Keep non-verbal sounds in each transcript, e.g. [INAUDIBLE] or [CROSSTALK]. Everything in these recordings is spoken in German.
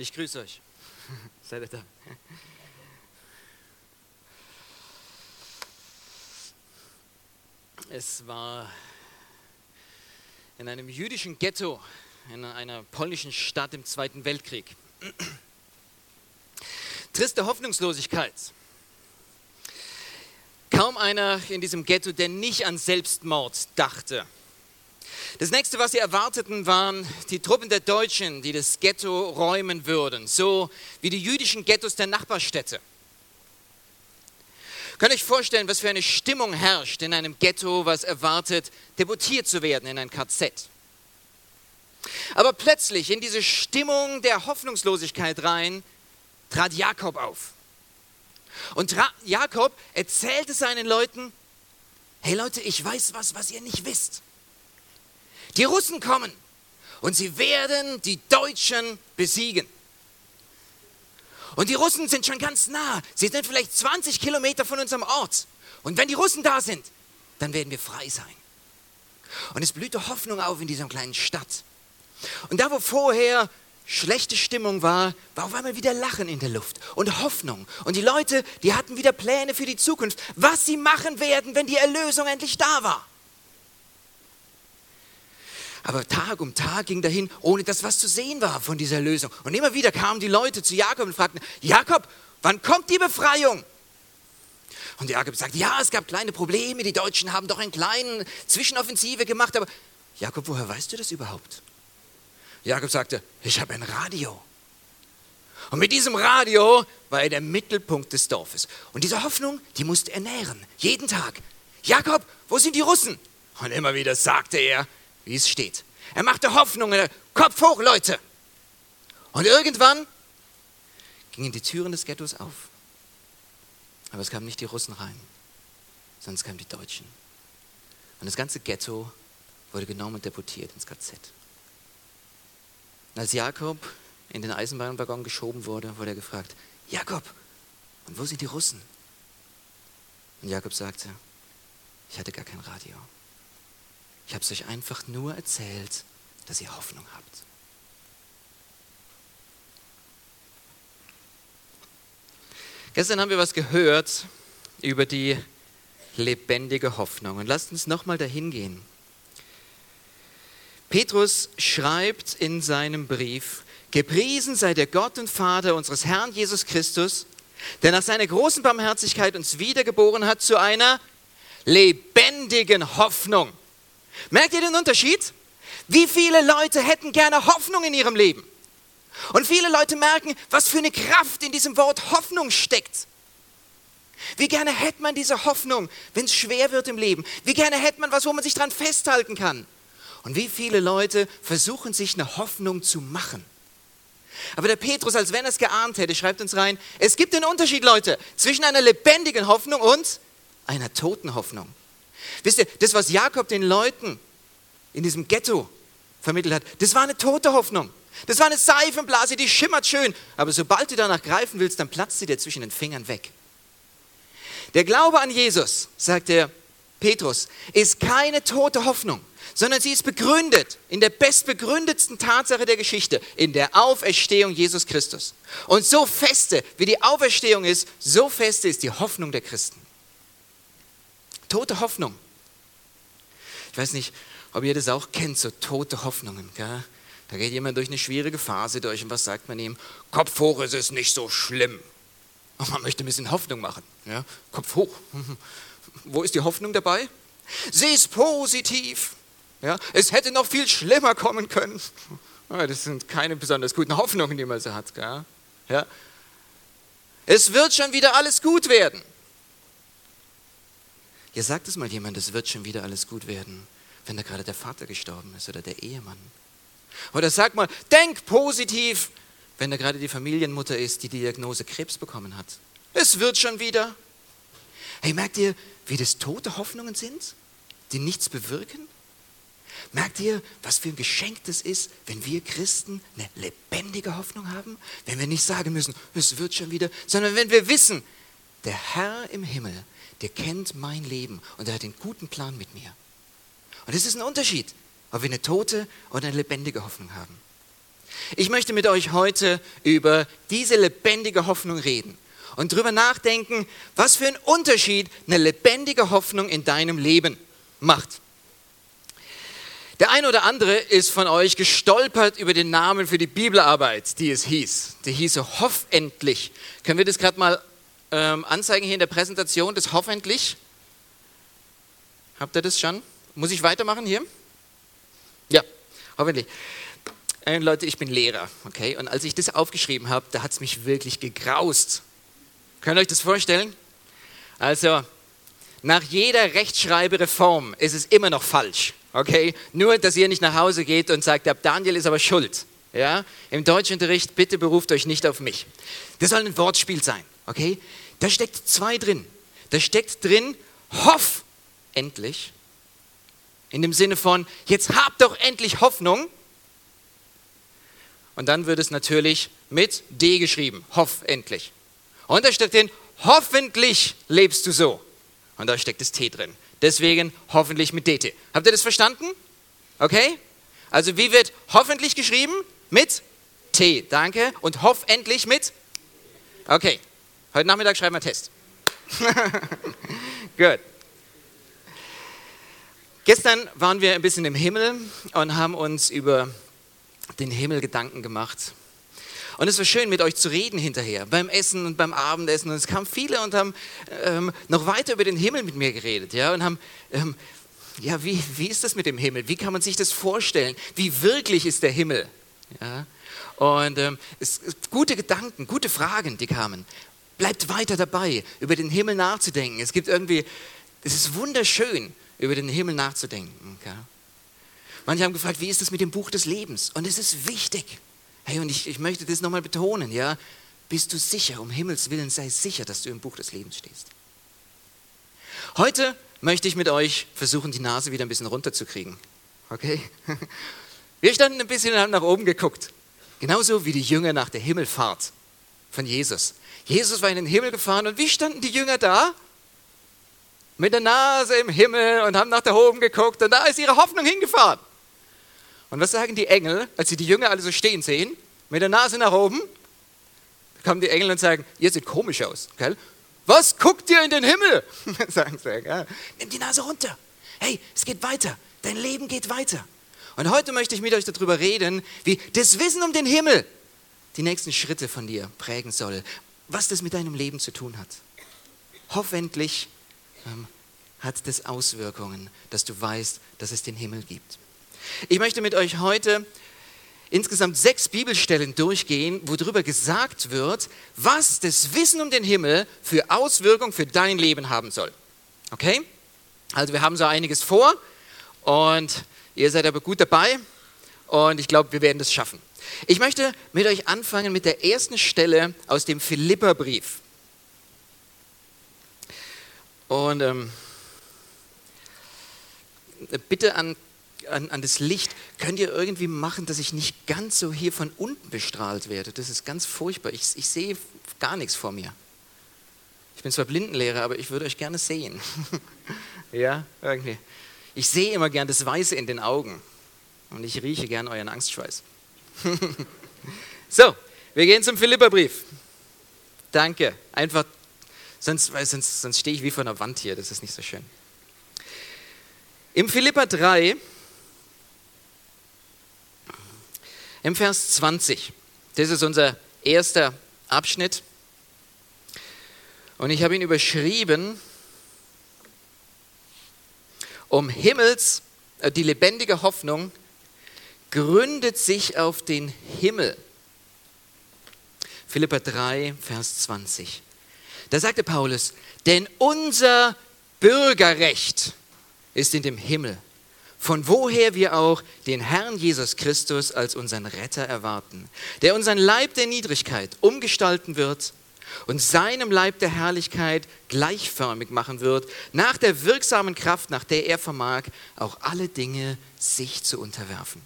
Ich grüße euch. [LAUGHS] Seid ihr da? Es war in einem jüdischen Ghetto in einer polnischen Stadt im Zweiten Weltkrieg. [CLEARS THROAT] Triste Hoffnungslosigkeit. Kaum einer in diesem Ghetto, der nicht an Selbstmord dachte. Das nächste, was sie erwarteten, waren die Truppen der Deutschen, die das Ghetto räumen würden, so wie die jüdischen Ghettos der Nachbarstädte. Könnt ihr euch vorstellen, was für eine Stimmung herrscht in einem Ghetto, was erwartet, deportiert zu werden in ein KZ? Aber plötzlich in diese Stimmung der Hoffnungslosigkeit rein trat Jakob auf. Und Jakob erzählte seinen Leuten, hey Leute, ich weiß was, was ihr nicht wisst. Die Russen kommen und sie werden die Deutschen besiegen. Und die Russen sind schon ganz nah. Sie sind vielleicht 20 Kilometer von unserem Ort. Und wenn die Russen da sind, dann werden wir frei sein. Und es blühte Hoffnung auf in dieser kleinen Stadt. Und da, wo vorher schlechte Stimmung war, war auf einmal wieder Lachen in der Luft und Hoffnung. Und die Leute, die hatten wieder Pläne für die Zukunft, was sie machen werden, wenn die Erlösung endlich da war. Aber Tag um Tag ging dahin, ohne dass was zu sehen war von dieser Lösung. Und immer wieder kamen die Leute zu Jakob und fragten, Jakob, wann kommt die Befreiung? Und Jakob sagte, ja, es gab kleine Probleme, die Deutschen haben doch eine kleine Zwischenoffensive gemacht, aber Jakob, woher weißt du das überhaupt? Jakob sagte, ich habe ein Radio. Und mit diesem Radio war er der Mittelpunkt des Dorfes. Und diese Hoffnung, die musste er nähren, jeden Tag. Jakob, wo sind die Russen? Und immer wieder sagte er, wie es steht. Er machte Hoffnungen, Kopf hoch, Leute. Und irgendwann gingen die Türen des Ghettos auf. Aber es kamen nicht die Russen rein, sondern es kamen die Deutschen. Und das ganze Ghetto wurde genommen und deportiert ins KZ. Und als Jakob in den Eisenbahnwaggon geschoben wurde, wurde er gefragt, Jakob, und wo sind die Russen? Und Jakob sagte, ich hatte gar kein Radio. Ich habe es euch einfach nur erzählt, dass ihr Hoffnung habt. Gestern haben wir was gehört über die lebendige Hoffnung. Und lasst uns nochmal dahin gehen. Petrus schreibt in seinem Brief, Gepriesen sei der Gott und Vater unseres Herrn Jesus Christus, der nach seiner großen Barmherzigkeit uns wiedergeboren hat zu einer lebendigen Hoffnung Merkt ihr den Unterschied? Wie viele Leute hätten gerne Hoffnung in ihrem Leben? Und viele Leute merken, was für eine Kraft in diesem Wort Hoffnung steckt. Wie gerne hätte man diese Hoffnung, wenn es schwer wird im Leben? Wie gerne hätte man was, wo man sich dran festhalten kann? Und wie viele Leute versuchen sich eine Hoffnung zu machen? Aber der Petrus, als wenn er es geahnt hätte, schreibt uns rein, es gibt einen Unterschied, Leute, zwischen einer lebendigen Hoffnung und einer toten Hoffnung. Wisst ihr, das, was Jakob den Leuten in diesem Ghetto vermittelt hat, das war eine tote Hoffnung. Das war eine Seifenblase, die schimmert schön. Aber sobald du danach greifen willst, dann platzt sie dir zwischen den Fingern weg. Der Glaube an Jesus, sagt der Petrus, ist keine tote Hoffnung, sondern sie ist begründet in der bestbegründetsten Tatsache der Geschichte, in der Auferstehung Jesus Christus. Und so feste, wie die Auferstehung ist, so feste ist die Hoffnung der Christen. Tote Hoffnung. Ich weiß nicht, ob ihr das auch kennt, so tote Hoffnungen. Gell? Da geht jemand durch eine schwierige Phase durch und was sagt man ihm? Kopf hoch, es ist nicht so schlimm. Und man möchte ein bisschen Hoffnung machen. Ja? Kopf hoch. [LAUGHS] Wo ist die Hoffnung dabei? Sie ist positiv. Ja? Es hätte noch viel schlimmer kommen können. [LAUGHS] Das sind keine besonders guten Hoffnungen, die man so hat. Gell? Ja? Es wird schon wieder alles gut werden. Ja, sagt es mal jemand, es wird schon wieder alles gut werden, wenn da gerade der Vater gestorben ist oder der Ehemann. Oder sag mal, denk positiv, wenn da gerade die Familienmutter ist, die die Diagnose Krebs bekommen hat. Es wird schon wieder. Hey, merkt ihr, wie das tote Hoffnungen sind, die nichts bewirken? Merkt ihr, was für ein Geschenk das ist, wenn wir Christen eine lebendige Hoffnung haben? Wenn wir nicht sagen müssen, es wird schon wieder, sondern wenn wir wissen, der Herr im Himmel, der kennt mein Leben und er hat einen guten Plan mit mir. Und es ist ein Unterschied, ob wir eine tote oder eine lebendige Hoffnung haben. Ich möchte mit euch heute über diese lebendige Hoffnung reden und darüber nachdenken, was für einen Unterschied eine lebendige Hoffnung in deinem Leben macht. Der eine oder andere ist von euch gestolpert über den Namen für die Bibelarbeit, die es hieß. Die hieße Hoffendlich. Können wir das gerade mal ähm, anzeigen hier in der Präsentation, das Hoffendlich? Habt ihr das schon? Muss ich weitermachen hier? Ja, hoffentlich. Äh, Leute, ich bin Lehrer, okay? Und als ich das aufgeschrieben habe, da hat es mich wirklich gegraust. Könnt ihr euch das vorstellen? Also, nach jeder Rechtschreibereform ist es immer noch falsch. Okay? Nur, dass ihr nicht nach Hause geht und sagt, Daniel ist aber schuld. Ja? Im Deutschunterricht, bitte beruft euch nicht auf mich. Das soll ein Wortspiel sein. Okay? Da steckt zwei drin. Da steckt drin, hoff endlich. In dem Sinne von, jetzt habt doch endlich Hoffnung. Und dann wird es natürlich mit D geschrieben, hoff endlich. Und da steckt drin, hoffentlich lebst du so. Und da steckt das T drin. Deswegen hoffentlich mit DT. Habt ihr das verstanden? Okay? Also wie wird hoffentlich geschrieben? Mit T, danke. Und hoffentlich mit? Okay. Heute Nachmittag schreiben wir Test. [LAUGHS] Gut. Gestern waren wir ein bisschen im Himmel und haben uns über den Himmel Gedanken gemacht. Und es war schön, mit euch zu reden hinterher, beim Essen und beim Abendessen. Und es kamen viele und haben ähm, noch weiter über den Himmel mit mir geredet. Ja, und haben, ähm, ja, wie, wie ist das mit dem Himmel? Wie kann man sich das vorstellen? Wie wirklich ist der Himmel? Ja, und ähm, es, gute Gedanken, gute Fragen, die kamen. Bleibt weiter dabei, über den Himmel nachzudenken. Es gibt irgendwie, es ist wunderschön, über den Himmel nachzudenken. Okay? Manche haben gefragt, wie ist das mit dem Buch des Lebens? Und es ist wichtig. Hey, und ich, ich möchte das nochmal betonen, ja. Bist du sicher, um Himmels Willen sei sicher, dass du im Buch des Lebens stehst. Heute möchte ich mit euch versuchen, die Nase wieder ein bisschen runterzukriegen. Okay? [LAUGHS] Wir standen ein bisschen und haben nach oben geguckt. Genauso wie die Jünger nach der Himmelfahrt von Jesus. Jesus war in den Himmel gefahren und wie standen die Jünger da? Mit der Nase im Himmel und haben nach da oben geguckt und da ist ihre Hoffnung hingefahren. Und was sagen die Engel, als sie die Jünger alle so stehen sehen, mit der Nase nach oben? Da kommen die Engel und sagen, ihr seht komisch aus. Gell? Was guckt ihr in den Himmel? [LAUGHS] sagen sie. Ja. Nimm die Nase runter. Hey, es geht weiter. Dein Leben geht weiter. Und heute möchte ich mit euch darüber reden, wie das Wissen um den Himmel die nächsten Schritte von dir prägen soll. Was das mit deinem Leben zu tun hat. Hoffentlich ähm, hat das Auswirkungen, dass du weißt, dass es den Himmel gibt. Ich möchte mit euch heute insgesamt sechs Bibelstellen durchgehen, wo darüber gesagt wird, was das Wissen um den Himmel für Auswirkungen für dein Leben haben soll. Okay? Also wir haben so einiges vor und ihr seid aber gut dabei und ich glaube, wir werden das schaffen. Ich möchte mit euch anfangen mit der ersten Stelle aus dem Philipperbrief. Und ähm, bitte an an, an das Licht, könnt ihr irgendwie machen, dass ich nicht ganz so hier von unten bestrahlt werde? Das ist ganz furchtbar. Ich, ich sehe gar nichts vor mir. Ich bin zwar Blindenlehrer, aber ich würde euch gerne sehen. [LAUGHS] ja, irgendwie. Ich sehe immer gern das Weiße in den Augen und ich rieche gern euren Angstschweiß. [LAUGHS] so, wir gehen zum Philipperbrief. Danke. Einfach, sonst, sonst, sonst stehe ich wie vor einer Wand hier, das ist nicht so schön. Im Philippa 3 Im Vers 20, das ist unser erster Abschnitt. Und ich habe ihn überschrieben, um Himmels, äh, die lebendige Hoffnung gründet sich auf den Himmel. Philippa 3, Vers 20. Da sagte Paulus, denn unser Bürgerrecht ist in dem Himmel von woher wir auch den Herrn Jesus Christus als unseren Retter erwarten, der unseren Leib der Niedrigkeit umgestalten wird und seinem Leib der Herrlichkeit gleichförmig machen wird, nach der wirksamen Kraft, nach der er vermag, auch alle Dinge sich zu unterwerfen.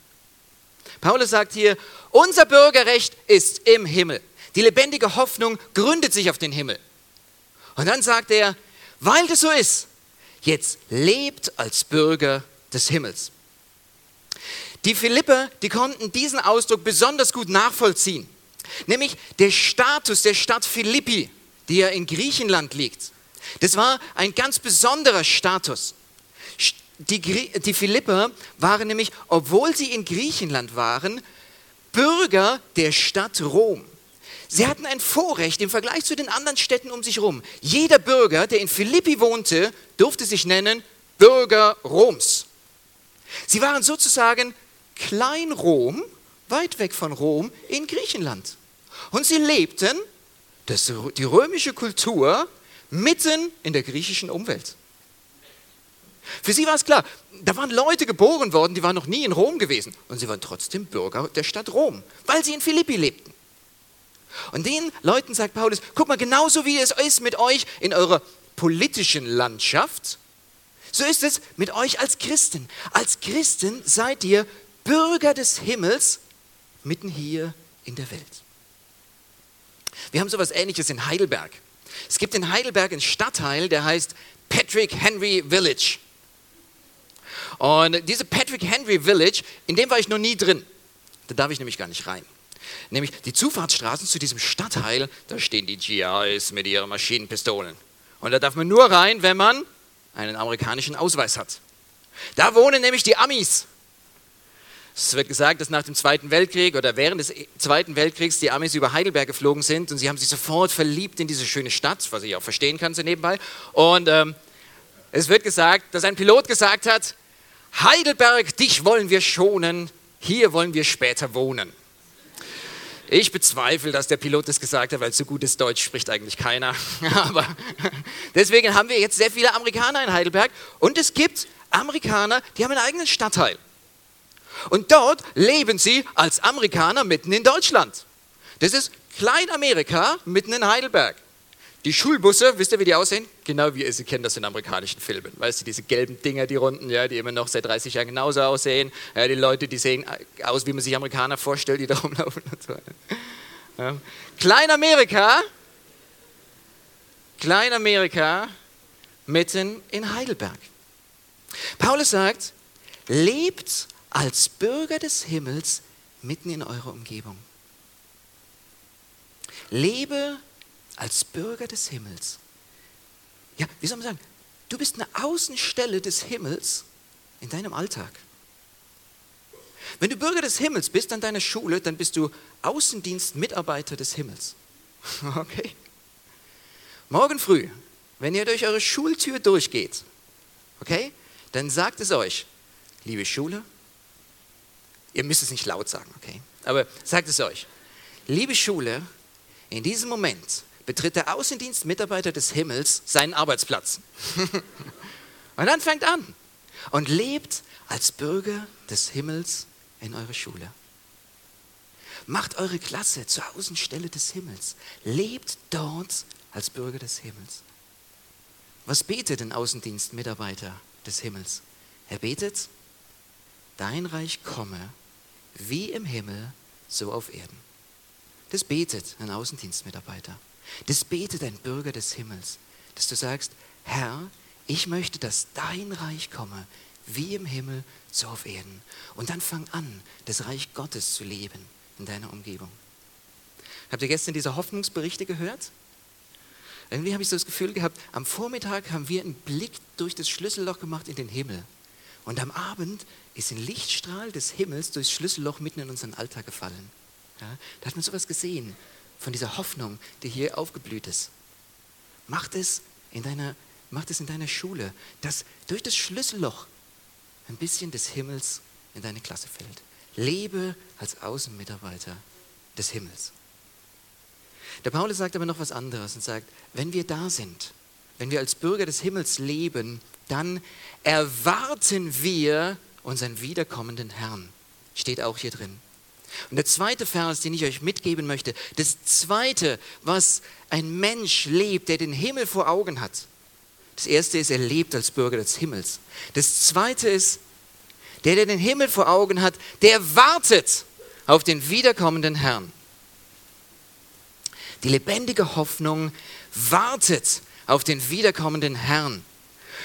Paulus sagt hier, unser Bürgerrecht ist im Himmel. Die lebendige Hoffnung gründet sich auf den Himmel. Und dann sagt er, weil das so ist, jetzt lebt als Bürger des Himmels. Die Philipper, die konnten diesen Ausdruck besonders gut nachvollziehen. Nämlich der Status der Stadt Philippi, die ja in Griechenland liegt. Das war ein ganz besonderer Status. Die, die Philipper waren nämlich, obwohl sie in Griechenland waren, Bürger der Stadt Rom. Sie hatten ein Vorrecht im Vergleich zu den anderen Städten um sich herum. Jeder Bürger, der in Philippi wohnte, durfte sich nennen Bürger Roms. Sie waren sozusagen Klein-Rom, weit weg von Rom, in Griechenland. Und sie lebten das, die römische Kultur mitten in der griechischen Umwelt. Für sie war es klar, da waren Leute geboren worden, die waren noch nie in Rom gewesen und sie waren trotzdem Bürger der Stadt Rom, weil sie in Philippi lebten. Und den Leuten sagt Paulus, guck mal, genauso wie es ist mit euch in eurer politischen Landschaft, so ist es mit euch als Christen. Als Christen seid ihr Bürger des Himmels mitten hier in der Welt. Wir haben sowas ähnliches in Heidelberg. Es gibt in Heidelberg einen Stadtteil, der heißt Patrick Henry Village. Und diese Patrick Henry Village, in dem war ich noch nie drin. Da darf ich nämlich gar nicht rein. Nämlich die Zufahrtsstraßen zu diesem Stadtteil, da stehen die GIs mit ihren Maschinenpistolen. Und da darf man nur rein, wenn man einen amerikanischen Ausweis hat. Da wohnen nämlich die Amis. Es wird gesagt, dass nach dem Zweiten Weltkrieg oder während des Zweiten Weltkriegs die Amis über Heidelberg geflogen sind und sie haben sich sofort verliebt in diese schöne Stadt, was ich auch verstehen kann so nebenbei. Und ähm, es wird gesagt, dass ein Pilot gesagt hat, Heidelberg, dich wollen wir schonen, hier wollen wir später wohnen. Ich bezweifle, dass der Pilot das gesagt hat, weil so gutes Deutsch spricht eigentlich keiner. [LAUGHS] Aber deswegen haben wir jetzt sehr viele Amerikaner in Heidelberg und es gibt Amerikaner, die haben einen eigenen Stadtteil. Und dort leben sie als Amerikaner mitten in Deutschland. Das ist Kleinamerika mitten in Heidelberg. Die Schulbusse, wisst ihr, wie die aussehen? Genau wie ihr sie kennt das in amerikanischen Filmen. Weißt du, diese gelben Dinger, die runden, ja, die immer noch seit 30 Jahren genauso aussehen. Ja, die Leute, die sehen aus, wie man sich Amerikaner vorstellt, die da [LAUGHS] rumlaufen und so. Ja. Kleinamerika, Kleinamerika mitten in Heidelberg. Paulus sagt, lebt als Bürger des Himmels mitten in eurer Umgebung. Lebe Bürger des Himmels. Ja, wie soll man sagen? Du bist eine Außenstelle des Himmels in deinem Alltag. Wenn du Bürger des Himmels bist an deiner Schule, dann bist du Außendienstmitarbeiter des Himmels. [LAUGHS] Okay? Morgen früh, wenn ihr durch eure Schultür durchgeht, okay, dann sagt es euch, liebe Schule, Ihr müsst es nicht laut sagen, okay? Aber sagt es euch. Liebe Schule, in diesem Moment betritt der Außendienstmitarbeiter des Himmels seinen Arbeitsplatz. [LAUGHS] und dann fängt an und lebt als Bürger des Himmels in eurer Schule. Macht eure Klasse zur Außenstelle des Himmels. Lebt dort als Bürger des Himmels. Was betet ein Außendienstmitarbeiter des Himmels? Er betet, dein Reich komme wie im Himmel, so auf Erden. Das betet ein Außendienstmitarbeiter. Das betet ein Bürger des Himmels, dass du sagst, Herr, ich möchte, dass dein Reich komme, wie im Himmel, so auf Erden. Und dann fang an, das Reich Gottes zu leben in deiner Umgebung. Habt ihr gestern diese Hoffnungsberichte gehört? Irgendwie habe ich so das Gefühl gehabt, am Vormittag haben wir einen Blick durch das Schlüsselloch gemacht in den Himmel. Und am Abend ist ein Lichtstrahl des Himmels durchs Schlüsselloch mitten in unseren Alltag gefallen. Ja, da hat man sowas gesehen von dieser Hoffnung, die hier aufgeblüht ist. Macht es in deiner, macht es in deiner Schule, dass durch das Schlüsselloch ein bisschen des Himmels in deine Klasse fällt. Lebe als Außenmitarbeiter des Himmels. Der Paulus sagt aber noch was anderes und sagt, wenn wir da sind, wenn wir als Bürger des Himmels leben, dann erwarten wir unseren wiederkommenden Herrn. Steht auch hier drin. Und der zweite Vers, den ich euch mitgeben möchte, das zweite, was ein Mensch lebt, der den Himmel vor Augen hat. Das erste ist, er lebt als Bürger des Himmels. Das zweite ist, der, der den Himmel vor Augen hat, der wartet auf den wiederkommenden Herrn. Die lebendige Hoffnung wartet auf den wiederkommenden Herrn.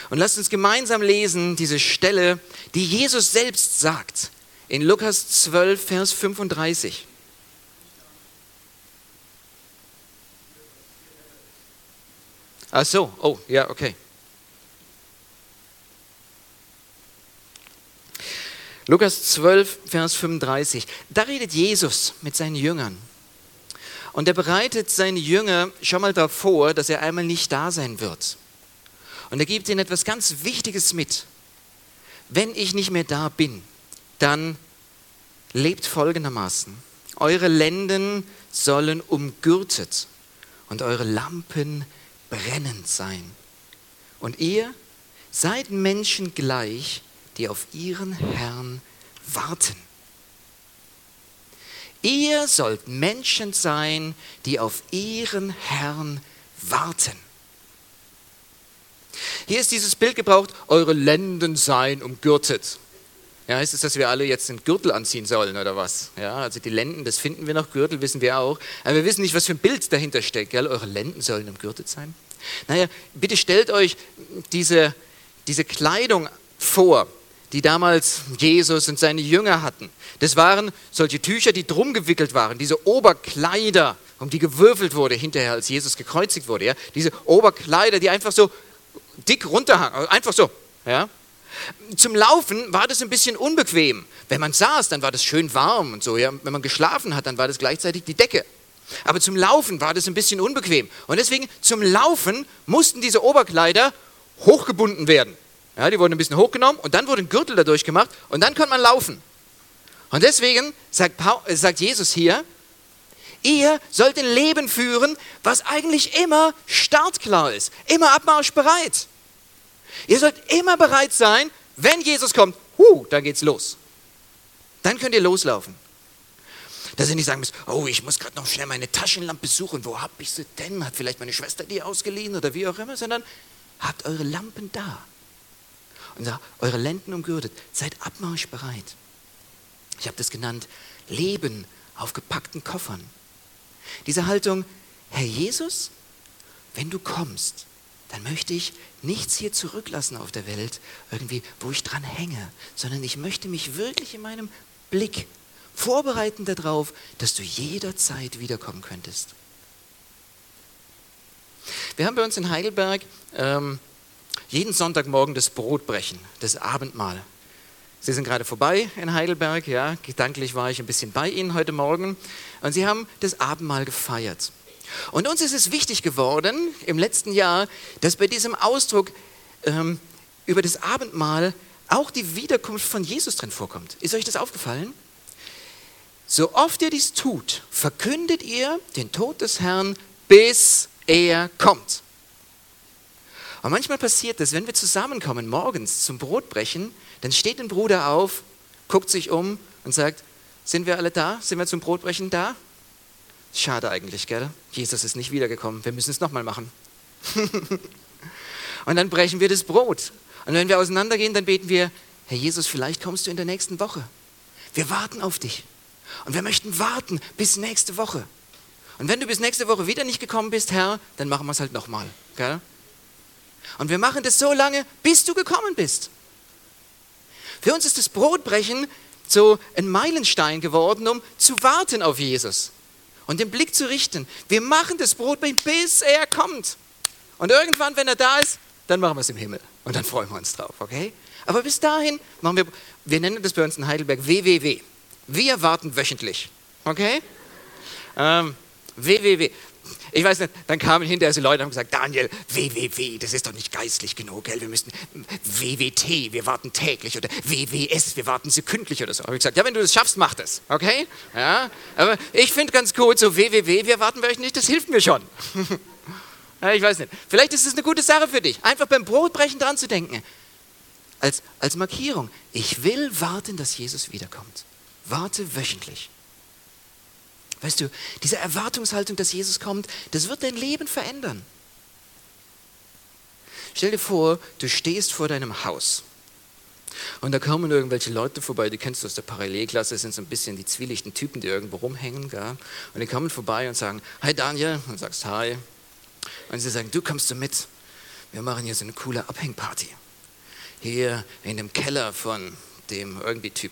Und lasst uns gemeinsam lesen diese Stelle, die Jesus selbst sagt. In Lukas 12, Vers 35. Ach so, oh, ja, okay. Lukas 12, Vers 35. Da redet Jesus mit seinen Jüngern. Und er bereitet seine Jünger schon mal darauf vor, dass er einmal nicht da sein wird. Und er gibt ihnen etwas ganz Wichtiges mit. Wenn ich nicht mehr da bin, dann lebt folgendermaßen. Eure Lenden sollen umgürtet und eure Lampen brennend sein. Und ihr seid Menschen gleich, die auf ihren Herrn warten. Ihr sollt Menschen sein, die auf ihren Herrn warten. Hier ist dieses Bild gebraucht, eure Lenden seien umgürtet. Ja, heißt es, dass wir alle jetzt einen Gürtel anziehen sollen oder was? Ja, also die Lenden, das finden wir noch, Gürtel wissen wir auch. Aber wir wissen nicht, was für ein Bild dahinter steckt. Gell? Eure Lenden sollen umgürtet sein. Naja, bitte stellt euch diese, diese Kleidung vor, die damals Jesus und seine Jünger hatten. Das waren solche Tücher, die drum gewickelt waren, diese Oberkleider, um die gewürfelt wurde hinterher, als Jesus gekreuzigt wurde. Ja? Diese Oberkleider, die einfach so dick runterhangen, einfach so. Ja? Zum Laufen war das ein bisschen unbequem. Wenn man saß, dann war das schön warm und so. Ja? Wenn man geschlafen hat, dann war das gleichzeitig die Decke. Aber zum Laufen war das ein bisschen unbequem. Und deswegen zum Laufen mussten diese Oberkleider hochgebunden werden. Ja, die wurden ein bisschen hochgenommen und dann wurde ein Gürtel dadurch gemacht und dann konnte man laufen. Und deswegen sagt, Paul, äh, sagt Jesus hier, ihr sollt ein Leben führen, was eigentlich immer startklar ist, immer abmarschbereit. Ihr sollt immer bereit sein, wenn Jesus kommt, huh, dann geht's los. Dann könnt ihr loslaufen. Dass ihr nicht sagen müsst, oh, ich muss gerade noch schnell meine Taschenlampe suchen. Wo hab ich sie denn? Hat vielleicht meine Schwester die ausgeliehen oder wie auch immer, sondern habt eure Lampen da. Und eure Lenden umgürtet, seid abmarschbereit. Ich habe das genannt, Leben auf gepackten Koffern. Diese Haltung, Herr Jesus, wenn du kommst, dann möchte ich nichts hier zurücklassen auf der Welt, irgendwie, wo ich dran hänge, sondern ich möchte mich wirklich in meinem Blick vorbereiten darauf, dass du jederzeit wiederkommen könntest. Wir haben bei uns in Heidelberg ähm, jeden Sonntagmorgen das Brotbrechen, das Abendmahl. Sie sind gerade vorbei in Heidelberg, ja, gedanklich war ich ein bisschen bei Ihnen heute Morgen und Sie haben das Abendmahl gefeiert. Und uns ist es wichtig geworden im letzten Jahr, dass bei diesem Ausdruck ähm, über das Abendmahl auch die Wiederkunft von Jesus drin vorkommt. Ist euch das aufgefallen? So oft ihr dies tut, verkündet ihr den Tod des Herrn, bis er kommt. Und manchmal passiert es, wenn wir zusammenkommen morgens zum Brotbrechen, dann steht ein Bruder auf, guckt sich um und sagt, sind wir alle da? Sind wir zum Brotbrechen da? Schade eigentlich, gell? Jesus ist nicht wiedergekommen. Wir müssen es nochmal machen. [LAUGHS] und dann brechen wir das Brot. Und wenn wir auseinandergehen, dann beten wir, Herr Jesus, vielleicht kommst du in der nächsten Woche. Wir warten auf dich. Und wir möchten warten bis nächste Woche. Und wenn du bis nächste Woche wieder nicht gekommen bist, Herr, dann machen wir es halt nochmal. Und wir machen das so lange, bis du gekommen bist. Für uns ist das Brotbrechen so ein Meilenstein geworden, um zu warten auf Jesus und den Blick zu richten. Wir machen das Brotbrechen, bis er kommt. Und irgendwann, wenn er da ist, dann machen wir es im Himmel. Und dann freuen wir uns drauf, okay? Aber bis dahin machen wir, wir nennen das bei uns in Heidelberg WWW. Wir warten wöchentlich. Okay? Ähm, WWW. Ich weiß nicht, dann kamen hinterher so Leute und haben gesagt, Daniel, WWW, das ist doch nicht geistlich genug, gell? wir müssten WWT, wir warten täglich oder WWS, wir warten sekündlich oder so. Habe ich gesagt, ja, wenn du das schaffst, mach das, okay? Ja, aber ich finde ganz gut, so WWW, wir warten bei euch nicht, das hilft mir schon. [LAUGHS] ja, ich weiß nicht, vielleicht ist es eine gute Sache für dich, einfach beim Brotbrechen dran zu denken. Als, als Markierung, ich will warten, dass Jesus wiederkommt. Warte wöchentlich. Weißt du, diese Erwartungshaltung, dass Jesus kommt, das wird dein Leben verändern. Stell dir vor, du stehst vor deinem Haus und da kommen irgendwelche Leute vorbei, die kennst du aus der Parallelklasse, das sind so ein bisschen die zwielichten Typen, die irgendwo rumhängen. Gell? Und die kommen vorbei und sagen, hi Daniel, und sagst hi. Und sie sagen, du kommst du mit, wir machen hier so eine coole Abhängparty. Hier in dem Keller von dem irgendwie Typ.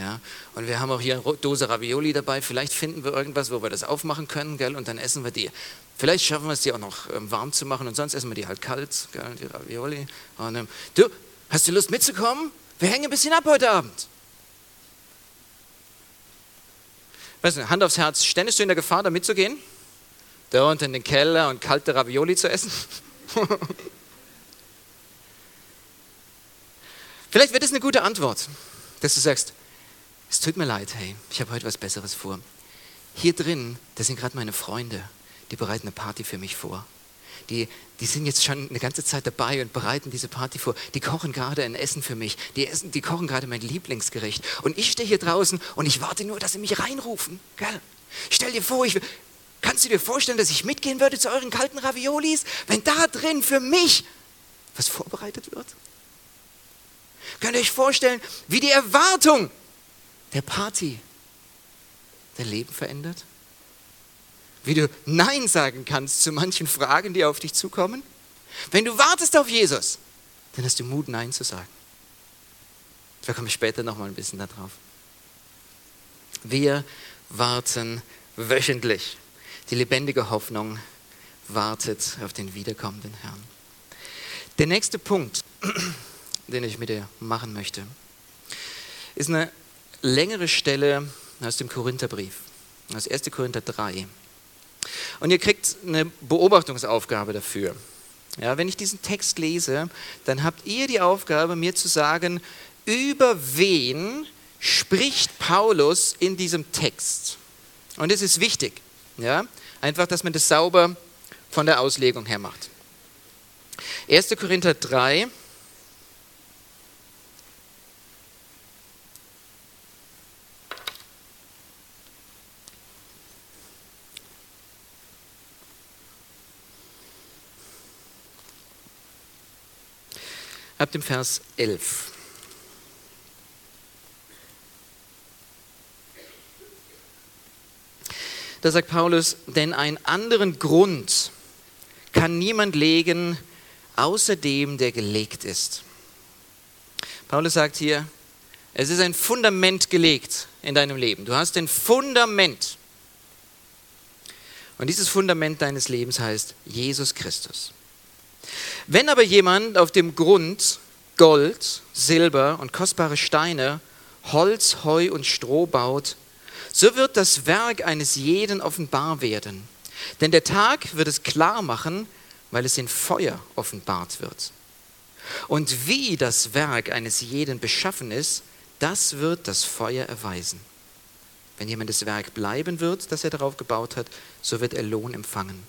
Ja? Und wir haben auch hier eine Dose Ravioli dabei. Vielleicht finden wir irgendwas, wo wir das aufmachen können, gell? und dann essen wir die. Vielleicht schaffen wir es, die auch noch ähm, warm zu machen und sonst essen wir die halt kalt, gell? die Ravioli. Und, ähm, du, hast du Lust mitzukommen? Wir hängen ein bisschen ab heute Abend. Weißt du, Hand aufs Herz, ständest du in der Gefahr, da mitzugehen? Da unten in den Keller und kalte Ravioli zu essen? [LAUGHS] Vielleicht wird es eine gute Antwort, dass du sagst, es tut mir leid, hey, ich habe heute was Besseres vor. Hier drin, das sind gerade meine Freunde, die bereiten eine Party für mich vor. Die, die sind jetzt schon eine ganze Zeit dabei und bereiten diese Party vor. Die kochen gerade ein Essen für mich. Die, essen, die kochen gerade mein Lieblingsgericht. Und ich stehe hier draußen und ich warte nur, dass sie mich reinrufen. Gell? Stell dir vor, ich, kannst du dir vorstellen, dass ich mitgehen würde zu euren kalten Raviolis, wenn da drin für mich was vorbereitet wird? Könnt ihr euch vorstellen, wie die Erwartung der Party dein Leben verändert? Wie du Nein sagen kannst zu manchen Fragen, die auf dich zukommen? Wenn du wartest auf Jesus, dann hast du Mut, Nein zu sagen. Da komme ich später nochmal ein bisschen darauf. Wir warten wöchentlich. Die lebendige Hoffnung wartet auf den wiederkommenden Herrn. Der nächste Punkt, [CLEARS THROAT] den ich mit dir machen möchte, ist eine längere Stelle aus dem Korintherbrief, aus 1. Korinther 3. Und ihr kriegt eine Beobachtungsaufgabe dafür. Ja, wenn ich diesen Text lese, dann habt ihr die Aufgabe, mir zu sagen, über wen spricht Paulus in diesem Text. Und es ist wichtig, ja? einfach, dass man das sauber von der Auslegung her macht. 1. Korinther 3, ab dem Vers 11. Da sagt Paulus, denn einen anderen Grund kann niemand legen, außer dem, der gelegt ist. Paulus sagt hier, es ist ein Fundament gelegt in deinem Leben. Du hast ein Fundament. Und dieses Fundament deines Lebens heißt Jesus Christus. Wenn aber jemand auf dem Grund Gold, Silber und kostbare Steine, Holz, Heu und Stroh baut, so wird das Werk eines jeden offenbar werden. Denn der Tag wird es klar machen, weil es in Feuer offenbart wird. Und wie das Werk eines jeden beschaffen ist, das wird das Feuer erweisen. Wenn jemand das Werk bleiben wird, das er darauf gebaut hat, so wird er Lohn empfangen.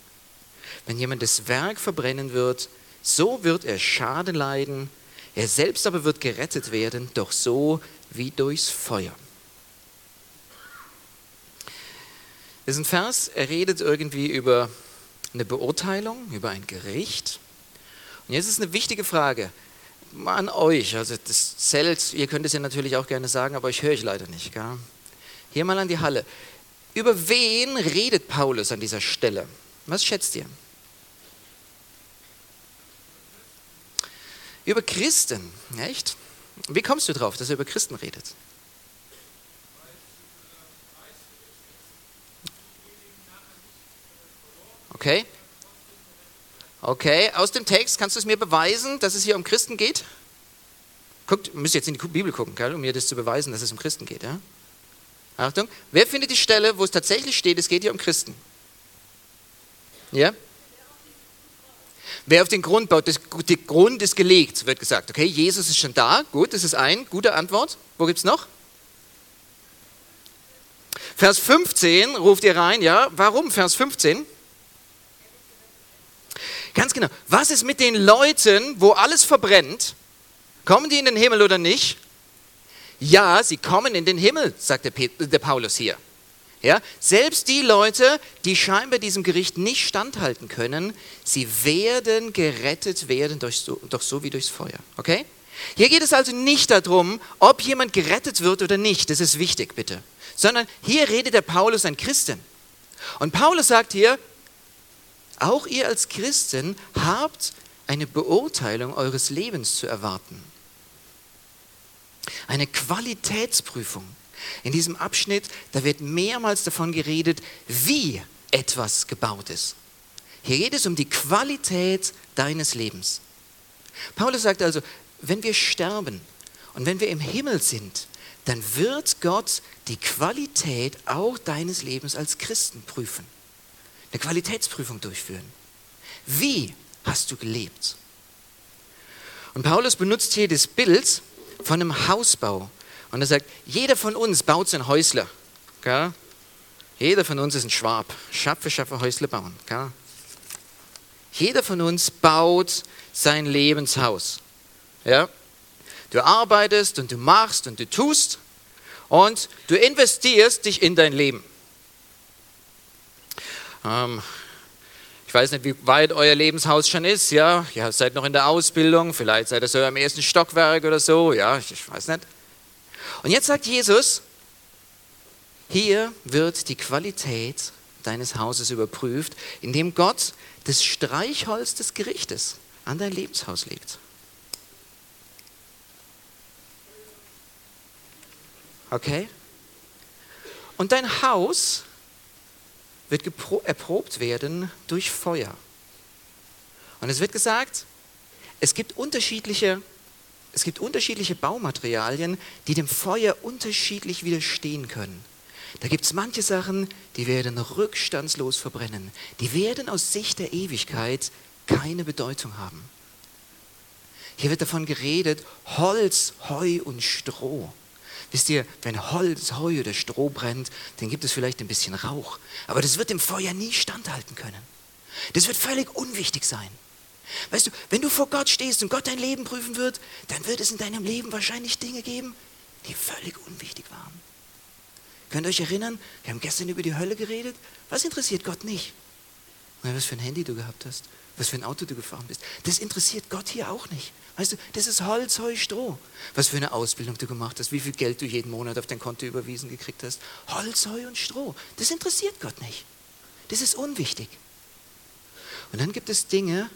Wenn jemand das Werk verbrennen wird, so wird er Schaden leiden, er selbst aber wird gerettet werden, doch so wie durchs Feuer. Das ist ein Vers, er redet irgendwie über eine Beurteilung, über ein Gericht. Und jetzt ist eine wichtige Frage an euch. Also das Zelt, ihr könnt es ja natürlich auch gerne sagen, aber ich höre ich leider nicht. Gell? Hier mal an die Halle. Über wen redet Paulus an dieser Stelle? Was schätzt ihr? Über Christen, echt? Wie kommst du drauf, dass er über Christen redet? Okay? Okay, aus dem Text kannst du es mir beweisen, dass es hier um Christen geht? Guckt, müsst jetzt in die Bibel gucken, gell, um mir das zu beweisen, dass es um Christen geht. Ja? Achtung, wer findet die Stelle, wo es tatsächlich steht, es geht hier um Christen? Ja? Wer auf den Grund baut, der Grund ist gelegt, wird gesagt. Okay, Jesus ist schon da, gut, das ist ein, gute Antwort. Wo gibt es noch? Vers 15 ruft ihr rein, ja, warum Vers 15? Ganz genau. Was ist mit den Leuten, wo alles verbrennt? Kommen die in den Himmel oder nicht? Ja, sie kommen in den Himmel, sagt der Paulus hier. Ja, selbst die Leute, die scheinbar diesem Gericht nicht standhalten können, sie werden gerettet werden durch so, doch so wie durchs Feuer. Okay? Hier geht es also nicht darum, ob jemand gerettet wird oder nicht. Das ist wichtig, bitte. Sondern hier redet der Paulus ein Christen. Und Paulus sagt hier, auch ihr als Christen habt eine Beurteilung eures Lebens zu erwarten. Eine Qualitätsprüfung. In diesem Abschnitt, da wird mehrmals davon geredet, wie etwas gebaut ist. Hier geht es um die Qualität deines Lebens. Paulus sagt also, wenn wir sterben und wenn wir im Himmel sind, dann wird Gott die Qualität auch deines Lebens als Christen prüfen. Eine Qualitätsprüfung durchführen. Wie hast du gelebt? Und Paulus benutzt hier das Bild von einem Hausbau. Und er sagt, jeder von uns baut sein Häusler. Gell? Jeder von uns ist ein Schwab. Schaffe, schaffe Häusle bauen. Gell? Jeder von uns baut sein Lebenshaus. Ja? Du arbeitest und du machst und du tust und du investierst dich in dein Leben. Ähm, ich weiß nicht, wie weit euer Lebenshaus schon ist. Ja, ihr seid noch in der Ausbildung, vielleicht seid ihr so im ersten Stockwerk oder so. Ja, ich weiß nicht. Und jetzt sagt Jesus, hier wird die Qualität deines Hauses überprüft, indem Gott das Streichholz des Gerichtes an dein Lebenshaus legt. Okay? Und dein Haus wird erprobt werden durch Feuer. Und es wird gesagt, es gibt unterschiedliche, es gibt unterschiedliche Baumaterialien, die dem Feuer unterschiedlich widerstehen können. Da gibt es manche Sachen, die werden rückstandslos verbrennen. Die werden aus Sicht der Ewigkeit keine Bedeutung haben. Hier wird davon geredet, Holz, Heu und Stroh. Wisst ihr, wenn Holz, Heu oder Stroh brennt, dann gibt es vielleicht ein bisschen Rauch. Aber das wird dem Feuer nie standhalten können. Das wird völlig unwichtig sein. Weißt du, wenn du vor Gott stehst und Gott dein Leben prüfen wird, dann wird es in deinem Leben wahrscheinlich Dinge geben, die völlig unwichtig waren. Könnt ihr euch erinnern, wir haben gestern über die Hölle geredet. Was interessiert Gott nicht? Was für ein Handy du gehabt hast, was für ein Auto du gefahren bist. Das interessiert Gott hier auch nicht. Weißt du, das ist Holz, Heu, Stroh. Was für eine Ausbildung du gemacht hast, wie viel Geld du jeden Monat auf dein Konto überwiesen gekriegt hast. Holz, Heu und Stroh. Das interessiert Gott nicht. Das ist unwichtig. Und dann gibt es Dinge,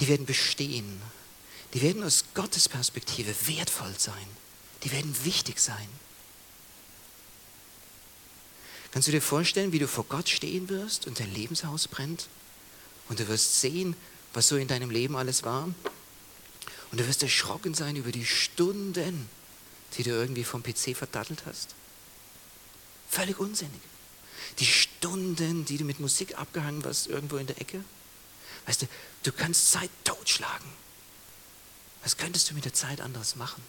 die werden bestehen. Die werden aus Gottes Perspektive wertvoll sein die werden wichtig sein. Kannst du dir vorstellen, wie du vor Gott stehen wirst und dein Lebenshaus brennt? Und du wirst sehen, was so in deinem Leben alles war? Und du wirst erschrocken sein über die Stunden, die du irgendwie vom PC verdattelt hast. Völlig unsinnig. Die Stunden, die du mit Musik abgehangen warst, irgendwo in der Ecke. Weißt du, du kannst Zeit totschlagen. Was könntest du mit der Zeit anderes machen?